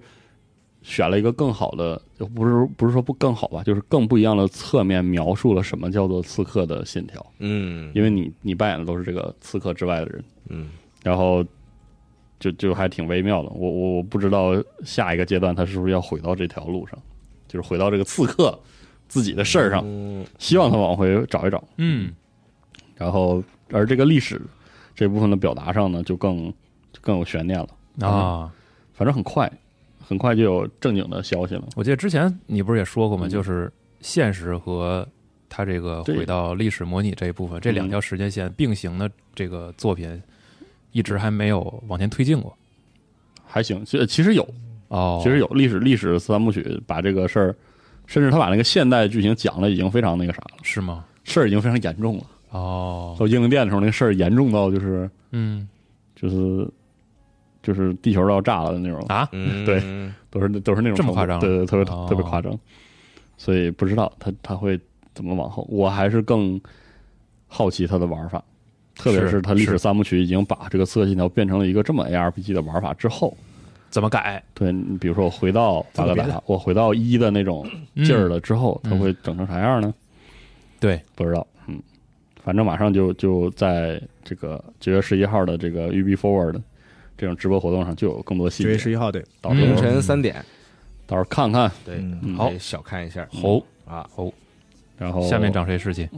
选了一个更好的，就不是不是说不更好吧，就是更不一样的侧面描述了什么叫做刺客的信条。嗯，因为你你扮演的都是这个刺客之外的人，嗯然后就就还挺微妙的。我我我不知道下一个阶段他是不是要回到这条路上，就是回到这个刺客自己的事儿上，嗯希望他往回找一找。嗯然后而这个历史这部分的表达上呢，就更就更有悬念了。啊。反正很快，很快就有正经的消息了。我记得之前你不是也说过吗？嗯就是现实和它这个回到历史模拟这一部分，这两条时间线并行的这个作品，一直还没有往前推进过。还行，其其实有，哦，其实有历史历史三部曲把这个事儿，甚至他把那个现代剧情讲的已经非常那个啥了，是吗？事儿已经非常严重了。哦，到英灵殿的时候，那个事儿严重到就是嗯就是就是地球都要炸了的那种，啊，嗯，*laughs* 对都是都是那种这么夸张对对，特别、哦。特别夸张。所以不知道他他会怎么往后，我还是更好奇他的玩法，特别是是他历史三部曲已经把这个刺客信条变成了一个这么 ARPG 的玩法之后，怎么改？对，你比如说我回到我回到一的那种劲儿了之后，嗯它会整成啥样呢？对，不知道，嗯，反正马上就就在这个九月十一号的这个 UB Forward 的这种直播活动上就有更多细九月节，十一号对，凌到时候晨三点，到时候看看，对，好。小看一下。猴啊，然后下面涨谁士气？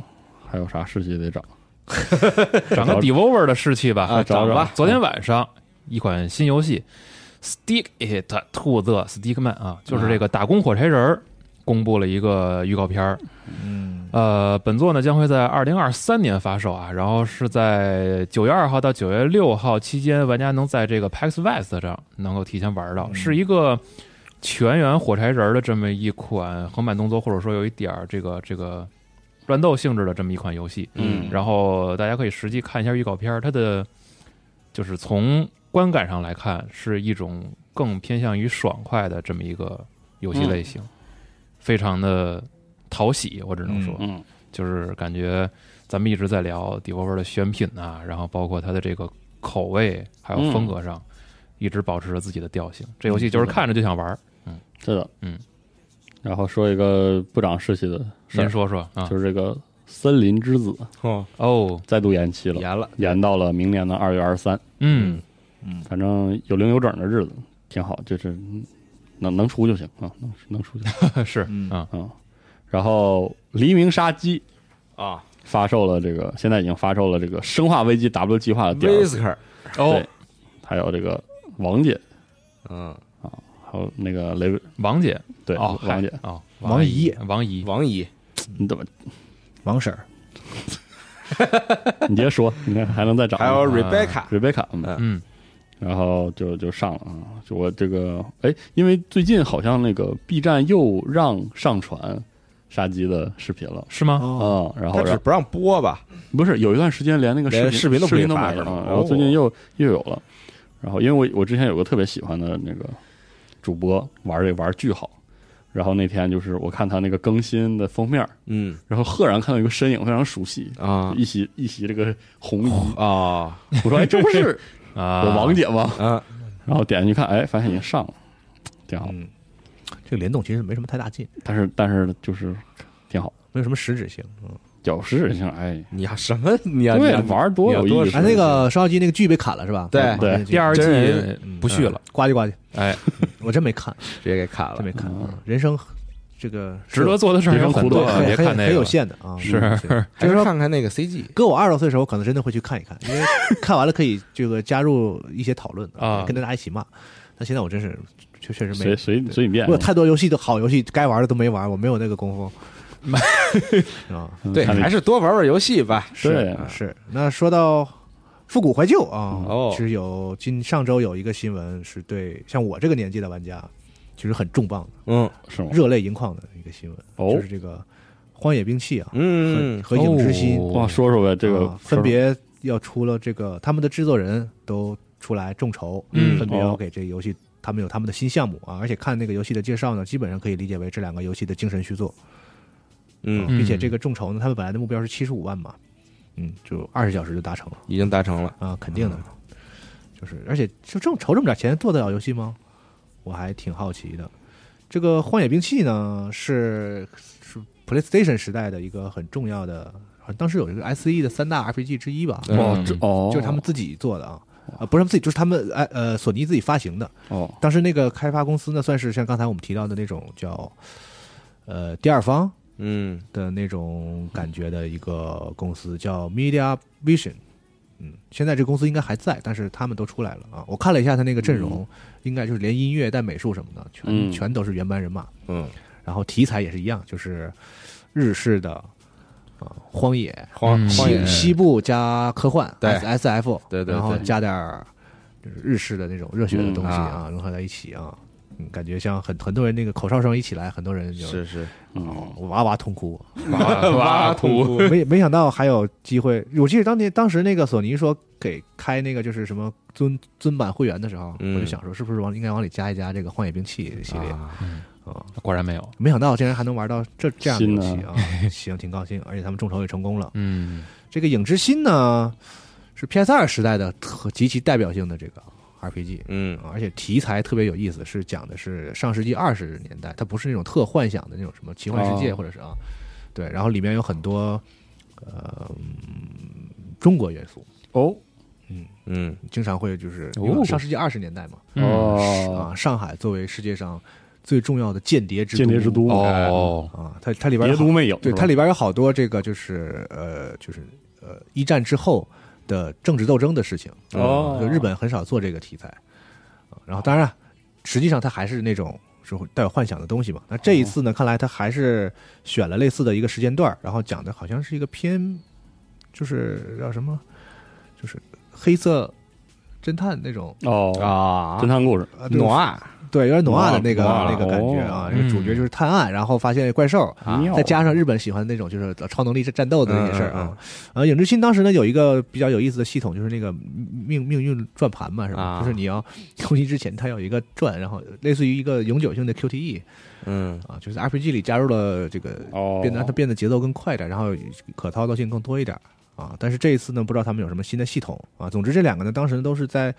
还有啥士气得涨？*laughs* 涨个 Devolver 的士气吧。啊，涨吧，昨天晚上一款新游戏《Stick It to the Stickman》啊，就是这个打工火柴人儿，公布了一个预告片儿。嗯，呃，本作呢将会在二零二三年发售啊，然后是在九月二号到九月六号期间，玩家能在这个 PAX West 上能够提前玩到，嗯。是一个全员火柴人儿的这么一款横版动作，或者说有一点儿这个这个乱斗性质的这么一款游戏。嗯。然后大家可以实际看一下预告片儿，它的就是从观感上来看，是一种更偏向于爽快的这么一个游戏类型，非常的讨喜，我只能说，嗯就是感觉咱们一直在聊 Devolver 的选品啊，然后包括它的这个口味还有风格上，一直保持着自己的调性。这游戏就是看着就想玩嗯，是的，嗯。然后说一个不长士气的事您，说说啊？就是这个《森林之子》哦，哦，再度延期了，延了，延到了明年的二月二十三。嗯反正有零有整的日子挺好，就是能能出就行啊，能能出就行。*laughs* 是嗯。啊，啊。然后《黎明杀机》啊。发售了这个，现在已经发售了这个《生化危机 W 计划》的第二，Whisker。哦对，还有这个王姐，嗯。啊，还有那个雷王姐对哦，王姐，哦，王姨王姨，王姨，你怎么王婶儿，你别说，你看还能再找还有啊 Rebecca，Rebecca，嗯然后就就上了啊，就我这个哎，因为最近好像那个 B 站又让上传杀鸡的视频了。是吗？哦，啊、然后然后只不让播吧？不是有一段时间连那个视频视频都没了啊，然后最近又又有了，然后因为我我之前有个特别喜欢的那个主播玩这玩巨好，然后那天就是我看他那个更新的封面，嗯。然后赫然看到一个身影非常熟悉，啊。一袭一袭这个红衣，啊我说哎这不是啊，我王姐吗？啊，然后点进去看，哎，发现已经上了，挺好，嗯，这个联动其实没什么太大劲，但是但是就是挺好，没有什么实质性。嗯，有实质性，哎，你要什么？你要对你要玩多有意思。哎，那个烧烤机那个剧被砍了是吧？对。嗯对第二季不续了，呱唧呱唧，哎，*laughs* 我真没看，直接给砍了。真没。看。嗯。人生这个值得做的事儿有很多，很别看那个很很有限的啊。是就是说看看那个 CG，搁我二十多岁的时候，可能真的会去看一看，因为看完了可以这个加入一些讨论啊跟大家一起骂。但现在我真是确确实没随随随你便我有，太多游戏的好游戏该玩的都没玩，我没有那个功夫。*laughs* 啊，对，还是多玩玩游戏吧。对啊是。那说到复古怀旧啊，哦其实有今上周有一个新闻是对像我这个年纪的玩家，其实很重磅的、嗯。是吗？热泪盈眶的一个新闻，哦。就是这个荒野兵器啊嗯和和影之心哦哇，说说呗，这个啊分别要出了这个，他们的制作人都出来众筹，嗯。分别要哦给这个游戏，他们有他们的新项目啊，而且看那个游戏的介绍呢，基本上可以理解为这两个游戏的精神续作，嗯，嗯并且这个众筹呢，他们本来的目标是七十五万嘛，嗯，就二十小时就达成了。已经达成了。啊，肯定的，就是而且就这么筹这么点钱做得了游戏吗？我还挺好奇的。这个荒野兵器呢，是是 PlayStation 时代的一个很重要的，好像当时有一个 SE 的三大 RPG 之一吧，嗯哦，这哦，就是他们自己做的啊，啊，不是他们自己，就是他们哎呃索尼自己发行的。哦，当时那个开发公司呢，算是像刚才我们提到的那种叫呃第二方嗯的那种感觉的一个公司，叫 Media Vision。嗯，现在这公司应该还在，但是他们都出来了啊。我看了一下他那个阵容，应该就是连音乐带美术什么的，全、嗯。全都是原班人马。嗯，然后题材也是一样，就是日式的啊荒野，嗯。荒西西部加科幻，对。S F，对对然后对。加点儿就是日式的那种热血的东西嗯啊，融合在一起啊，嗯，感觉像很很多人那个口哨声一起来，很多人就是是。嗯，哇哇痛哭，哇哇痛哭，没没想到还有机会，我记得当年当时那个索尼说给开那个就是什么尊尊版会员的时候，嗯。我就想说是不是往应该往里加一加这个荒野兵器系列啊。啊，果然没有，没想到竟然还能玩到这这样的游戏啊，行，*laughs* 挺高兴，而且他们众筹也成功了。嗯。这个影之心呢，是 PS 二时代的特极其代表性的这个 RPG，嗯。啊而且题材特别有意思，是讲的是上世纪二十年代，它不是那种特幻想的那种什么奇幻世界，哦。或者是啊，对，然后里面有很多呃嗯中国元素，哦。嗯嗯经常会就是哦。因为上世纪二十年代嘛，嗯哦啊，上海作为世界上最重要的间谍之间谍之都哦，啊，它它里边有好别都没有，对它里边有好多这个就是呃就是呃一战之后的政治斗争的事情，哦。就日本很少做这个题材，啊然后当然实际上它还是那种是会带有幻想的东西嘛。那这一次呢，看来它还是选了类似的一个时间段，然后讲的好像是一个偏就是叫什么，就是黑色侦探那种哦啊。侦探故事啊，对诺亚对，有点诺亚的那个那个感觉啊哦，这个主角就是探案，然后发现怪兽，啊再加上日本喜欢那种就是超能力战斗的那些事儿啊。啊，影之心当时呢有一个比较有意思的系统，就是那个命命运转盘嘛，是吧？啊。就是你要 *laughs* 攻击之前它有一个转，然后类似于一个永久性的 QTE 嗯。啊，就是 RPG 里加入了这个哦，变得让它变得节奏更快点，然后可操作性更多一点啊。但是这一次呢，不知道他们有什么新的系统啊。总之这两个呢，当时都是在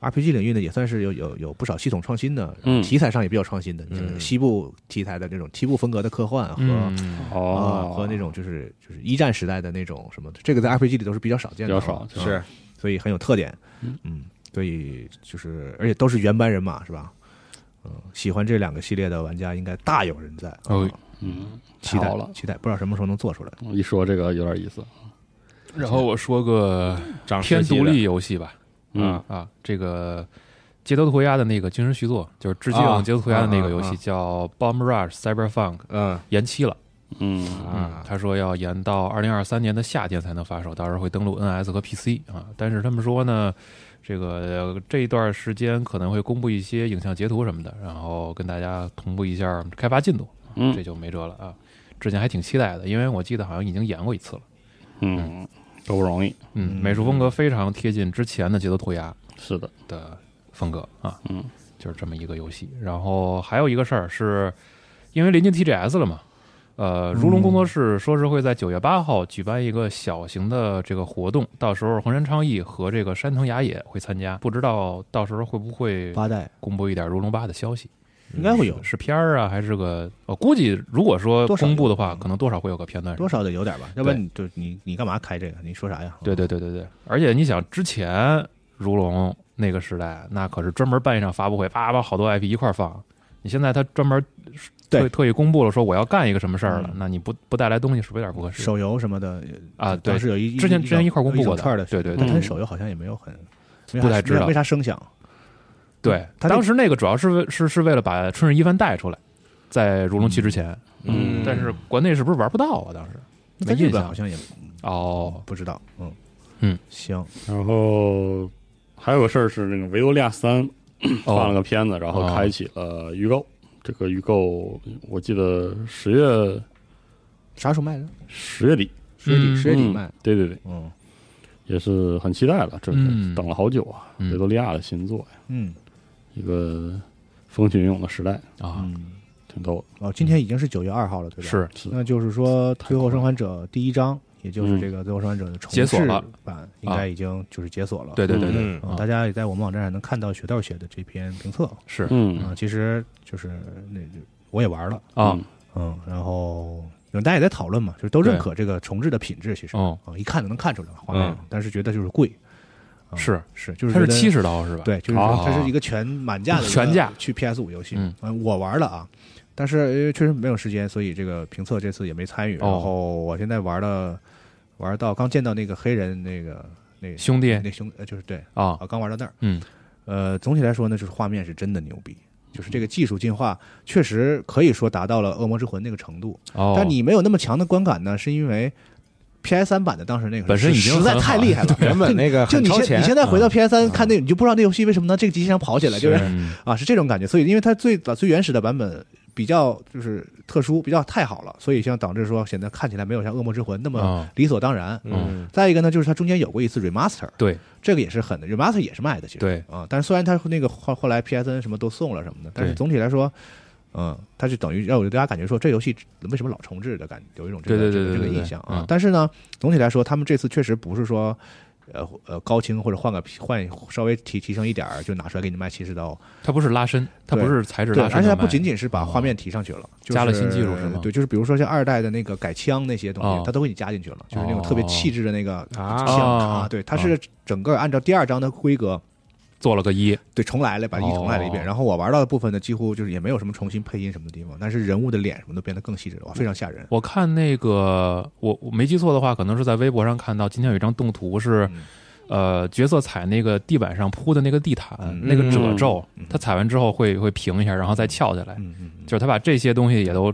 RPG 领域呢，也算是有有有不少系统创新的，嗯题材上也比较创新的，嗯就是西部题材的这种西部风格的科幻和。嗯啊，哦和那种就是就是一战时代的那种什么，这个在 RPG 里都是比较少见的，比较少，是所以很有特点。嗯嗯，所以就是而且都是原班人马，是吧？嗯，喜欢这两个系列的玩家应该大有人在。哦啊嗯，期待了，期待，不知道什么时候能做出来。一说这个有点意思，然后我说个长偏实习的独立游戏吧，嗯啊，这个街头涂鸦的那个精神续作，就是致敬啊街头涂鸦的那个游戏，啊啊啊叫《Bomb Rush Cyber Funk》，嗯延期了。嗯嗯，他说要延到二零二三年的夏天才能发售，到时候会登陆 NS 和 PC 啊。但是他们说呢，这个呃这一段时间可能会公布一些影像截图什么的，然后跟大家同步一下开发进度，嗯这就没辙了啊。之前还挺期待的，因为我记得好像已经演过一次了。嗯，都不容易，嗯，嗯美术风格非常贴近之前的街头涂鸦是的，的风格啊，嗯。就是这么一个游戏。然后还有一个事儿是，因为临近 TGS 了嘛，呃，如龙工作室说是会在九月八号举办一个小型的这个活动，到时候横山昌义和这个山藤雅也会参加，不知道到时候会不会八代。公布一点如龙八的消息。应该会有，是片儿啊，还是个？我估计如果说公布的话，可能多少会有个片段。多少得有点吧，要不然你就你你干嘛开这个？你说啥呀？对对对对对，而且你想，之前如龙那个时代，那可是专门办一场发布会，叭把好多 IP 一块儿放。你现在他专门对特特意公布了说我要干一个什么事儿了嗯，那你不不带来东西是不是有点不合适？手游什么的啊对是有一之前之前一块儿公布过的对对对但他手游好像也没有很不太知道没没啥声响。对，他当时那个主要是为是是为了把春日一番带出来，在如龙七之前，嗯但是国内是不是玩不到啊？当时在日没印象本好像也哦，不知道，嗯嗯，行，然后还有个事儿是那个维多利亚三 *clears throat* 放了哦个片子，然后哦开启了预购。这个预购我记得十月啥时候卖的？十月底，十月底十月底卖，对对对，嗯也是很期待了。这个嗯等了好久啊，嗯维多利亚的新作呀，嗯一个风起云涌的时代，啊，嗯。挺逗的。哦，今天已经是九月二号了，对吧？是。是那就是说，《最后生还者》第一章，也就是这个《最后生还者》的重置解锁版，应该已经就是解锁了。对对对对。大家也在我们网站上能看到雪道写的这篇评测。是。嗯。啊。其实就是那我也玩了，啊，嗯，然后大家也在讨论嘛，就是都认可这个重置的品质，其实哦。啊，一看就能看出来画面嗯，但是觉得就是贵，啊是是就是它是七十刀是吧？对，就是说它是一个全满价的全价去 PS 五游戏。嗯嗯，我玩了啊，但是因为确实没有时间，所以这个评测这次也没参与。哦然后我现在玩了，玩到刚见到那个黑人那个那兄弟那兄呃就是对啊，啊，刚玩到那儿。嗯呃，总体来说呢，就是画面是真的牛逼。就是这个技术进化，确实可以说达到了《恶魔之魂》那个程度，哦，但你没有那么强的观感呢，是因为 PS 三版的当时那个本身已经实在太厉害了，*laughs* 原本那个就你现你现在回到 PS 三嗯看那个，你就不知道那游戏为什么能这个机器上跑起来，就是嗯啊，是这种感觉。所以因为它最早最原始的版本比较就是特殊，比较太好了，所以像导致说显得看起来没有像《恶魔之魂》那么啊，理所当然。嗯。再一个呢，就是它中间有过一次 remaster，对。这个也是狠的，remaster 也是卖的，其实。对。啊，但是虽然它那个后后来 PSN 什么都送了什么的，但是总体来说。嗯，它就等于让我大家感觉说这游戏为什么老重置的感，有一种这个这个印象啊。嗯。但是呢，总体来说，他们这次确实不是说，呃呃高清或者换个换稍微提提升一点儿，就拿出来给你卖七十刀。它不是拉伸，它不是材质对，拉伸，而且它不仅仅是把画面提上去了，就是加了新技术是吗？对，就是比如说像二代的那个改枪那些东哦。西，它都给你加进去了，就是那种特别气质的那个啊。枪啊啊，对，它是整个按照第二章的规格。做了个一，对，重来了，把一重来了一遍。哦然后我玩到的部分呢，几乎就是也没有什么重新配音什么的地方，但是人物的脸什么都变得更细致了，哇，非常吓人。我看那个，我我没记错的话，可能是在微博上看到，今天有一张动图是，嗯。呃，角色踩那个地板上铺的那个地毯，嗯。那个褶皱嗯，他踩完之后会会平一下，然后再翘下来，就是他把这些东西也都，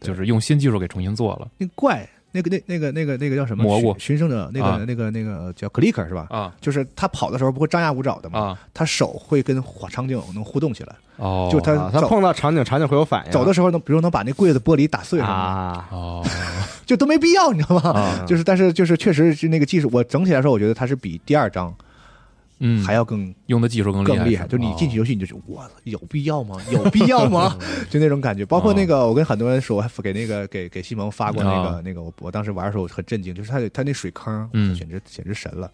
就是用新技术给重新做了。那怪，那个那那个那个那个叫什么蘑菇寻寻生者，那个、啊那个那个叫 clicker 是吧？啊就是他跑的时候不会张牙舞爪的嘛？啊他手会跟场景能互动起来，哦，就他啊他碰到场景，场景会有反应。走的时候能，比如能把那柜子玻璃打碎什么的，啊，*laughs* 哦就都没必要，你知道吗？啊就是，但是就是确实是那个技术，我整体来说，我觉得它是比第二章嗯，还要更用的技术更更厉害。厉害，就你进去哦游戏，你就觉得哇，有必要吗？*laughs* 有必要吗？*laughs* 就那种感觉。包括那个，我跟很多人说，我还给那个给给西蒙发过那个啊那个，我我当时玩的时候我很震惊，就是他他那水坑，嗯简直简直神了。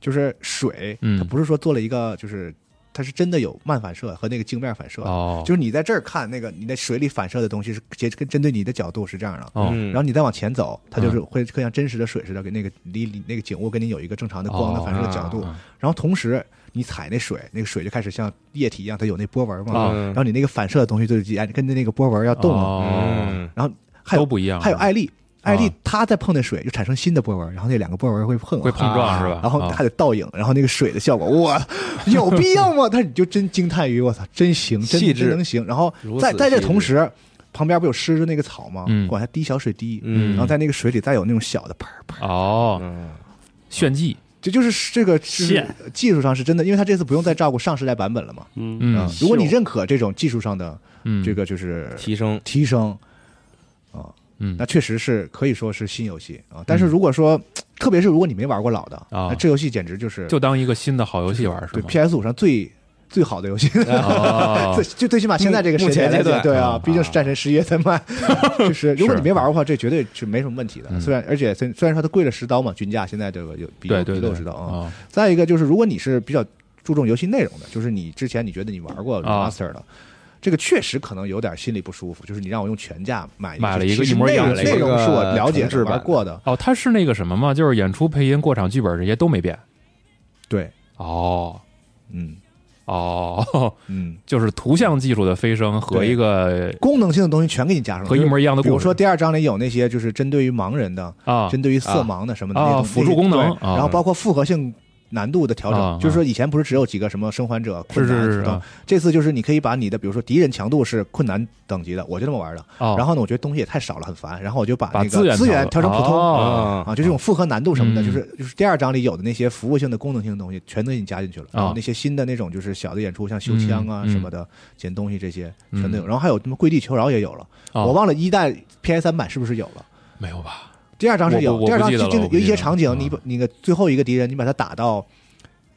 就是水，嗯它不是说做了一个，就是它是真的有漫反射和那个镜面反射。哦，就是你在这儿看那个你在水里反射的东西是结跟针对你的角度是这样的，然后你再往前走，它就是会更像真实的水似的，给那个离离那个景物跟你有一个正常的光的反射的角度。哦然后同时你踩那水，那个水就开始像液体一样，它有那波纹嘛。然后你那个反射的东西就是按跟着那个波纹要动然后还有都不一样，还有艾丽，艾丽啊她在碰那水就产生新的波纹，然后那两个波纹会碰会碰撞是吧？然后啊还得倒影，然后那个水的效果，哇，有必要吗？*laughs* 但是你就真惊叹于我操，真行，真细致真能行。然后在在这同时，旁边不有湿着那个草吗？嗯往下滴小水滴，嗯然后在那个水里再有那种小的喷喷，哦，嗯炫技，这就是这个技术上是真的，因为他这次不用再照顾上时代版本了嘛。嗯如果你认可这种技术上的嗯，这个就是提升提升啊，嗯那确实是可以说是新游戏啊。但是如果说，特别是如果你没玩过老的，啊那这游戏简直就是就当一个新的好游戏玩是对？PS 五上最最好的游戏。哦 *laughs* 最就最起码现在这个时间阶段对啊啊，毕竟是战神十一在卖，*laughs* 就是如果你没玩过的话，这绝对是没什么问题的。嗯虽然而且虽虽然说它贵了十刀嘛，均价现在这个有比对对对比六十刀啊。啊再一个就是，如果你是比较注重游戏内容的，就是你之前你觉得你玩过啊 remaster 的，这个确实可能有点心里不舒服。就是你让我用全价买买了一个一模一样的内容是我了解的、重置版玩过的，哦，它是那个什么吗？就是演出、配音、过场、剧本这些都没变。对，哦嗯哦，嗯，*laughs* 就是图像技术的飞升和一个功能性的东西全给你加上了，和一模一样的。比如说第二章里有那些就是针对于盲人的、啊，针对于色盲的什么的辅助功能然后包括复合性难度的调整，啊就是说以前不是只有几个什么生还者困难等是是啊这次就是你可以把你的比如说敌人强度是困难等级的，我就这么玩的。哦然后呢，我觉得东西也太少了，很烦。然后我就把那个资源调成普通。哦啊，就这种复合难度什么的，嗯就是就是第二章里有的那些服务性的功能性的东西，全都给你加进去了。然后啊那些新的那种就是小的演出，像修枪啊嗯什么的、捡东西这些，嗯全都有。然后还有什么跪地求饶也有了，哦我忘了一代 PS 三版是不是有了？没有吧？第二章是有，第二章就有一些场景，啊你把那个最后一个敌人，你把他打到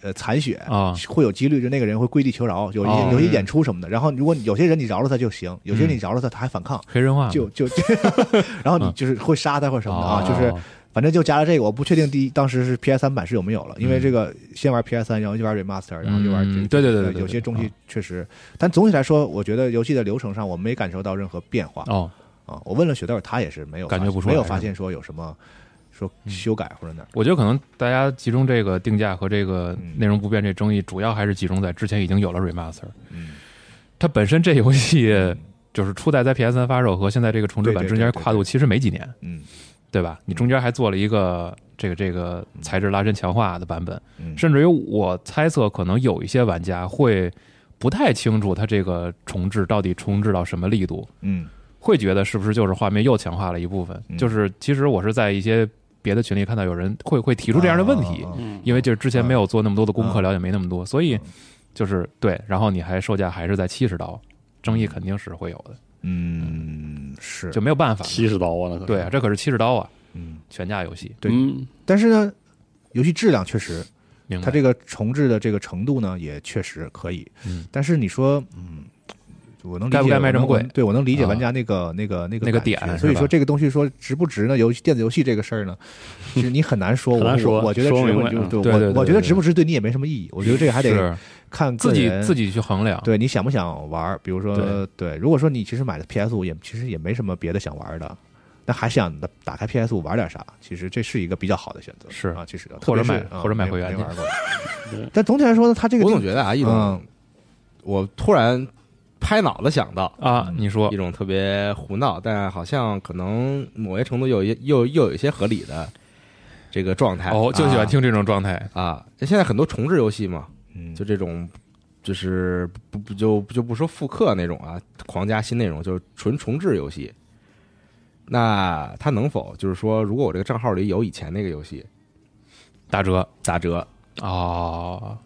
呃残血啊。会有几率就那个人会跪地求饶，有一些哦。有一些演出什么的。然后如果有些人你饶了他就行，有些人你饶了他他还反抗，黑人化就就 *laughs* 然后你就是会杀他或者什么的啊，哦就是反正就加了这个，我不确定第一当时是 PS 三版是有没有了，因为这个先玩 PS 三，然后就玩 remaster，然后就玩这嗯对对对有些东西确实，但总体来说，我觉得游戏的流程上我没感受到任何变化。哦，啊。我问了雪豆，他也是没有感觉不出来没有发现说有什么说修改或者哪儿。我觉得可能大家集中这个定价和这个嗯内容不变这争议，主要还是集中在之前已经有了 remaster，嗯，它本身这游戏就是初代在 PS 三发售和现在这个重置版对对中间跨度其实没几年，嗯对吧？你中间还做了一个这个这个材质拉伸强化的版本，嗯，甚至于我猜测，可能有一些玩家会不太清楚它这个重置到底重置到什么力度，嗯会觉得是不是就是画面又强化了一部分？嗯。就是其实我是在一些别的群里看到有人会会提出这样的问题，因为就是之前没有做那么多的功课，嗯了解没那么多，所以就是对，然后你还售价还是在七十刀，争议肯定是会有的，嗯是。就没有办法。七十刀啊，那可对啊，这可是七十刀啊，嗯，全价游戏，对。嗯。但是呢，游戏质量确实明白？它这个重置的这个程度呢，也确实可以。嗯。但是你说，嗯，我能理解该不该卖这么贵我对我能理解啊玩家那个、那个那个那个点所以说这个东西说值不值呢？游戏电子游戏这个事儿呢，其实你很难说。我很难说我我觉得值说明白嗯不就对对对对我我觉得值不值对你也没什么意义。我觉得这个还得看自己自己去衡量。对你想不想玩儿？比如说对，如果说你其实买的 PS 五也其实也没什么别的想玩的。那还想打打开 PS 五玩点啥？其实这是一个比较好的选择，是啊，其实或者买或者买没会员去没玩过。*laughs* 但总体来说呢，它这个我总觉得啊，一种嗯我突然拍脑子想到啊，你说一种特别胡闹，但好像可能某些程度有一又又有一些合理的这个状态。哦，就喜欢听这种状态。啊！现在很多重置游戏嘛，嗯就这种，就是不不就就不说复刻那种啊，狂加新内容，就是纯重置游戏。那它能否就是说，如果我这个账号里有以前那个游戏打折打折，哦，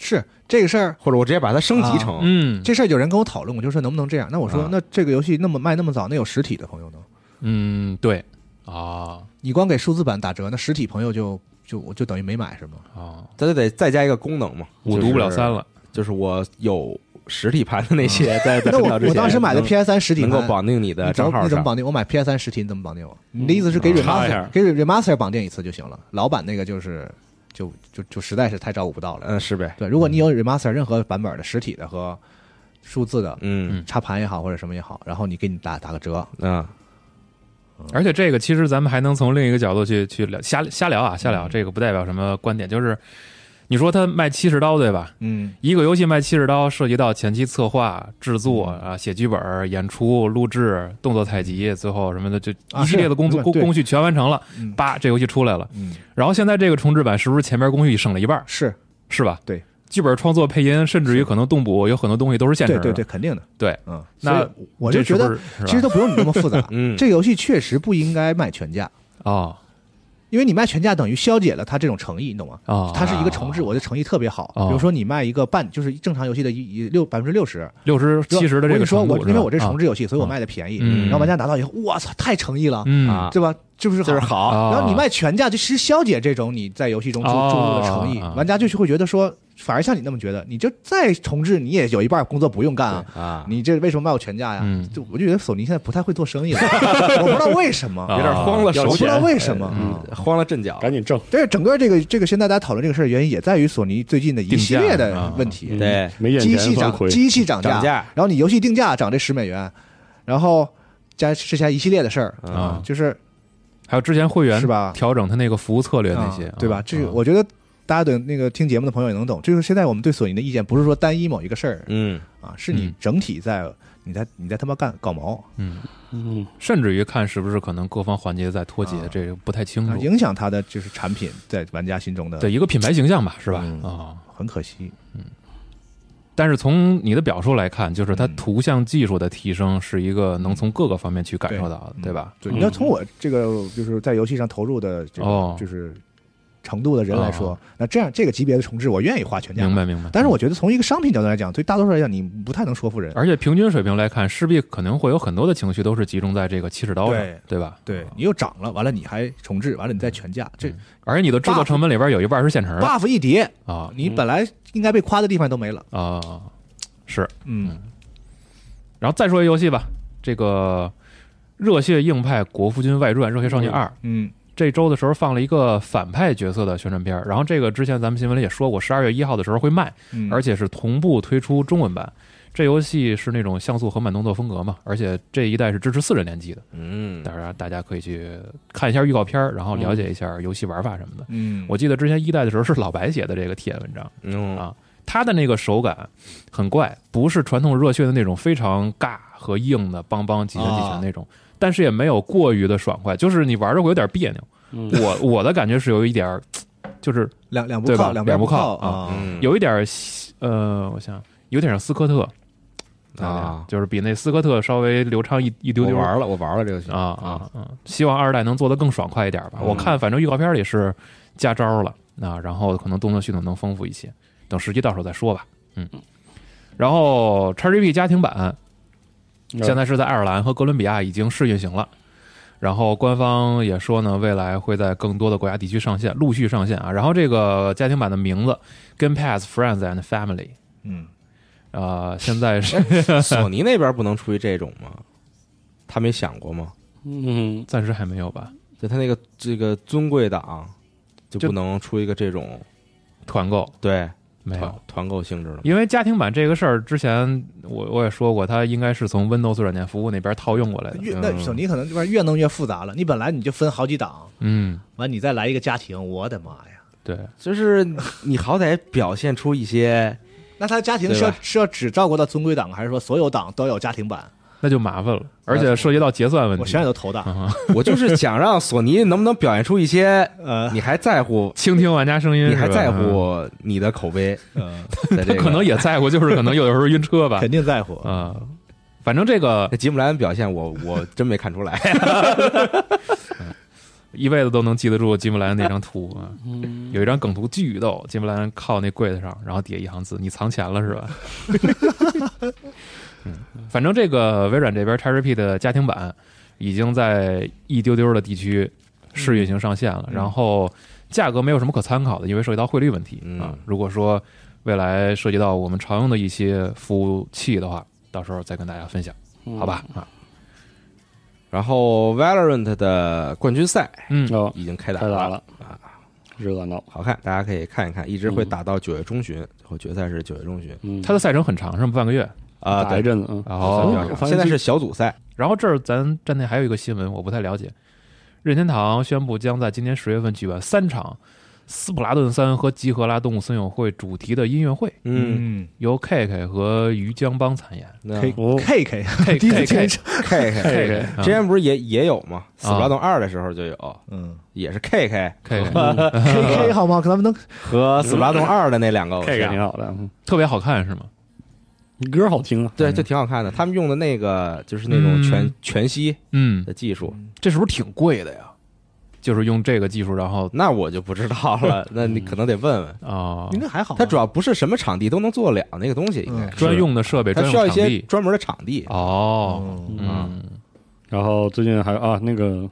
是这个事儿，或者我直接把它升级成，嗯，这事儿有人跟我讨论过，就说能不能这样？那我说，啊那这个游戏那么卖那么早，那有实体的朋友呢？嗯，对啊你光给数字版打折，那实体朋友就就我就等于没买是吗？啊，咱就得再加一个功能嘛，五读不了三了，了。就是我有实体盘的那些，在在那我很早之前我当时买的 PS 三实体盘能够绑定你的账号，你怎么绑定？我买 PS 三实体，你怎么绑定我？你的意思是给 remaster 下给 remaster 绑定一次就行了？老版那个就是就就就实在是太照顾不到了。嗯，是呗，对，如果你有 remaster 任何版本的实体的和数字的嗯。插盘也好或者什么也好，然后你给你打打个折，嗯。而且这个其实咱们还能从另一个角度去去聊瞎瞎聊啊，瞎聊，这个不代表什么观点，就是你说他卖七十刀对吧？嗯，一个游戏卖七十刀，涉及到前期策划、制作啊、写剧本、演出、录制、动作采集，最后什么的，就啊一系列的工作工工序全完成了嗯，叭，这游戏出来了。嗯，然后现在这个重置版是不是前面工序省了一半？是。是吧？对，剧本创作、配音，甚至于可能动捕，有很多东西都是现成的。对对对，肯定的，对。嗯，那我就觉得其实都不用你那么复杂，*laughs* 嗯，这个游戏确实不应该卖全价，哦因为你卖全价等于消解了他这种诚意，你懂吗？哦，它是一个重置，我的诚意特别好。哦比如说你卖一个半，就是正常游戏的一一六百分之六十，六十七十的这个我跟你说，我因为我这是重置置游戏，所以我卖的便宜。嗯然后玩家拿到以后，我操，太诚意了，对吧？是不是就是好？然后你卖全价，就其实消解这种你在游戏中注注哦入的诚意啊，玩家就是会觉得说，反而像你那么觉得，你就再重置，你也有一半工作不用干啊。啊，你这为什么卖我全价呀？嗯？就我就觉得索尼现在不太会做生意了，*laughs* 我不知道为什么，啊有点慌了手我不知道，为什么。嗯，慌了阵脚，赶紧挣，但是整个这个这个现在大家讨论这个事儿，原因也在于索尼最近的一系列的问题，嗯对。没眼机器涨机器涨涨价。然后你游戏定价涨这十美元，然后加之前一系列的事儿，啊，就是还有之前会员是吧？调整他那个服务策略那些啊，对吧？啊？这我觉得大家对那个听节目的朋友也能懂，就是现在我们对索尼的意见不是说单一某一个事儿嗯。啊，是你嗯整体在你在你在他妈干搞毛，嗯，嗯，甚至于看是不是可能各方环节在脱节啊，这个不太清楚。啊影响它的就是产品在玩家心中的，对，一个品牌形象吧，是吧？嗯。啊，很可惜。嗯。但是从你的表述来看，就是它嗯。图像技术的提升是一个能从各个方面去感受到的，嗯。对吧？对，嗯你要从我这个就是在游戏上投入的这哦。个就是程度的人来说哦，那这样这个级别的重置，我愿意花全价。明白明白。但是我觉得从一个商品角度来讲，对大多数来讲，你不太能说服人。而且平均水平来看，势必可能会有很多的情绪都是集中在这个七十刀上，对对吧？对你又涨了，完了你还重置，完了你再全价，这而且你的制作成本里边有一半是现成的 buff 一叠，啊你本来应该被夸的地方都没了。啊，是。嗯然后再说一游戏吧，这个《热血硬派国服军外传：热血少年二》嗯这周的时候放了一个反派角色的宣传片儿，然后这个之前咱们新闻里也说过，十二月一号的时候会卖，嗯，而且是同步推出中文版。这游戏是那种像素横版动作风格嘛，而且这一代是支持四人联机的，嗯，当然大家可以去看一下预告片儿，然后了解一下游戏玩法什么的。嗯，我记得之前一代的时候是老白写的这个体验文章，嗯。啊他的那个手感很怪，不是传统热血的那种非常尬和硬的邦邦几拳几拳那种，但是也没有过于的爽快，就是你玩着会有点别扭。嗯。我我的感觉是有一点，就是两两不对吧？靠，两边不靠靠啊。嗯。有一点呃，我想有点像斯科特。啊。就是比那斯科特稍微流畅一一丢丢。我玩了，我玩了这个游戏。啊啊。啊！希望二代能做得更爽快一点吧。嗯。我看反正预告片里是加招了啊，然后可能动作系统能丰富一些，等实际到手再说吧。嗯，然后 XGP 家庭版现在是在爱尔兰和哥伦比亚已经试运行了。然后官方也说呢，未来会在更多的国家地区上线，陆续上线啊。然后这个家庭版的名字 Game Pass Friends and Family，嗯呃，现在是 *laughs* 索尼那边不能出于这种吗？他没想过吗？嗯，暂时还没有吧？就他那个这个尊贵档就就不能出一个这种团购对没有团，购性质的？因为家庭版这个事儿之前我我也说过，它应该是从 Windows 软件服务那边套用过来的。越那嗯索尼可能这边越弄越复杂了。你本来你就分好几档，嗯，完你再来一个家庭，我的妈呀！对，就是你好歹表现出一些 *laughs* 那他家庭是要是要只照顾到尊贵档，还是说所有档都有家庭版？那就麻烦了，*laughs* 而且涉及到结算问题。我想想都头大。啊 *laughs* 我就是想让索尼能不能表现出一些，*laughs* 呃，你还在乎，倾听玩家声音，你还在？乎你的口碑呃，的这个，他可能也在乎，就是可能有的时候晕车吧肯。定在乎。啊，反正这个吉姆莱恩表现我我真没看出来，一辈子都能记得住吉姆莱恩那张图啊。嗯有一张梗图巨逗，吉姆莱恩靠那柜子上，然后底下一行字：“你藏钱了是吧？”嗯，反正这个微软这边 XGP 的家庭版已经在一丢丢的地区试运行上线了，嗯。然后价格没有什么可参考的，因为涉及到汇率问题嗯。啊。如果说未来涉及到我们常用的一些服务器的话，到时候再跟大家分享，好吧？啊，然后 Valorant 的冠军赛嗯，哦，已经开打了。太大了。啊，热闹，好看，大家可以看一看，一直会打到九月中旬，最后决赛是九月中旬。嗯，它的赛程很长，是吗？半个月。啊，打一，阵子嗯，哦比较长我发现现在是小组赛，然后这儿咱站内还有一个新闻，我不太了解。任天堂宣布将在今年十月份举办三场《斯普拉顿三》和《集合拉动物森友会》主题的音乐会，嗯，嗯由 K K 和于江帮参演。，K 哦。K K K 第一 K K 说。K K K K 之前不是也也有吗？斯普拉顿二的时候就有，嗯。也是 K K K K，，K *laughs* K 好吗？可咱们能和斯普拉顿二的那两个，K K 挺，好的，嗯。特别好看是吗？歌好听啊，对，就挺好看的。他们用的那个就是那种全嗯。全息嗯，的技术，这是不是挺贵的呀？就是用这个技术，然后那我就不知道了，*laughs* 那你可能得问问。啊，应该还好吧。它主要不是什么场地都能做得了那个东西，应该嗯。专用的设备，它需要一些。专门的场地。哦，嗯。嗯，然后最近还啊，那个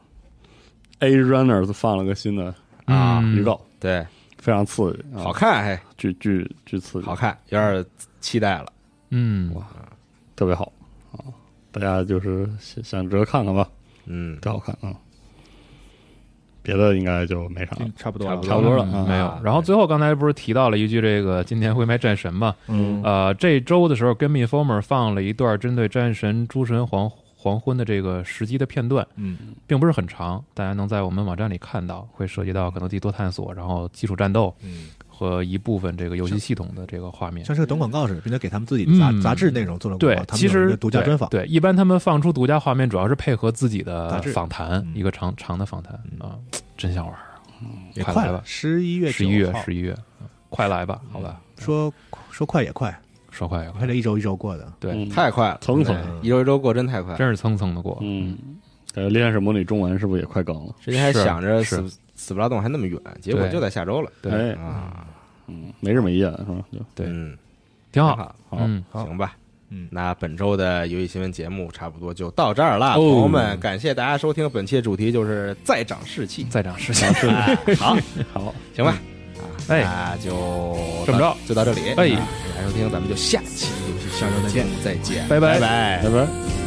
A Runners 放了个新的啊嗯预告，对，非常刺激，啊。好，看，嘿，巨巨巨刺激，好看，有点期待了。嗯，特别好。啊！大家就是想想着看看吧，嗯，特好看啊。别的应该就没啥差不多了，差不多了没有。然后最后刚才不是提到了一句这个今天会卖战神嘛？嗯。呃，这周的时候，Game Informer 放了一段针对战神诸神黄黄昏的这个时机的片段，嗯。并不是很长，大家能在我们网站里看到，会涉及到可能地多探索，然后基础战斗嗯，和一部分这个游戏系统的这个画面。像是个短广告似的，并且给他们自己的杂嗯杂志内容做了广对告，，其实独家专访。对，对一般他们放出独家画面，主要是配合自己的访谈，嗯一个长长的访谈啊，真想玩儿。也快了快来吧，十一月十一月，十一月，嗯快来吧，好吧，说说快也快，说快也快，这一周一周过的，对，嗯太快了，蹭蹭一周一周过真太快。真是蹭蹭的过。嗯，感觉《炼神模拟》中文是不是也快更了？之前还想着是死死不拉动还那么远，结果就在下周了。对，哎，啊，嗯，没日没夜的是吧？就对嗯，挺好。好，好嗯，行吧。嗯那本周的游戏新闻节目差不多就到这儿了，哦朋友们，感谢大家收听。本期的主题就是再涨士气，再涨时间，哎好，*laughs* 好，行吧，啊，哎那就这么着就到这里，哎啊大家收听，咱们就下期游戏下周再见，再见，拜拜拜拜拜拜。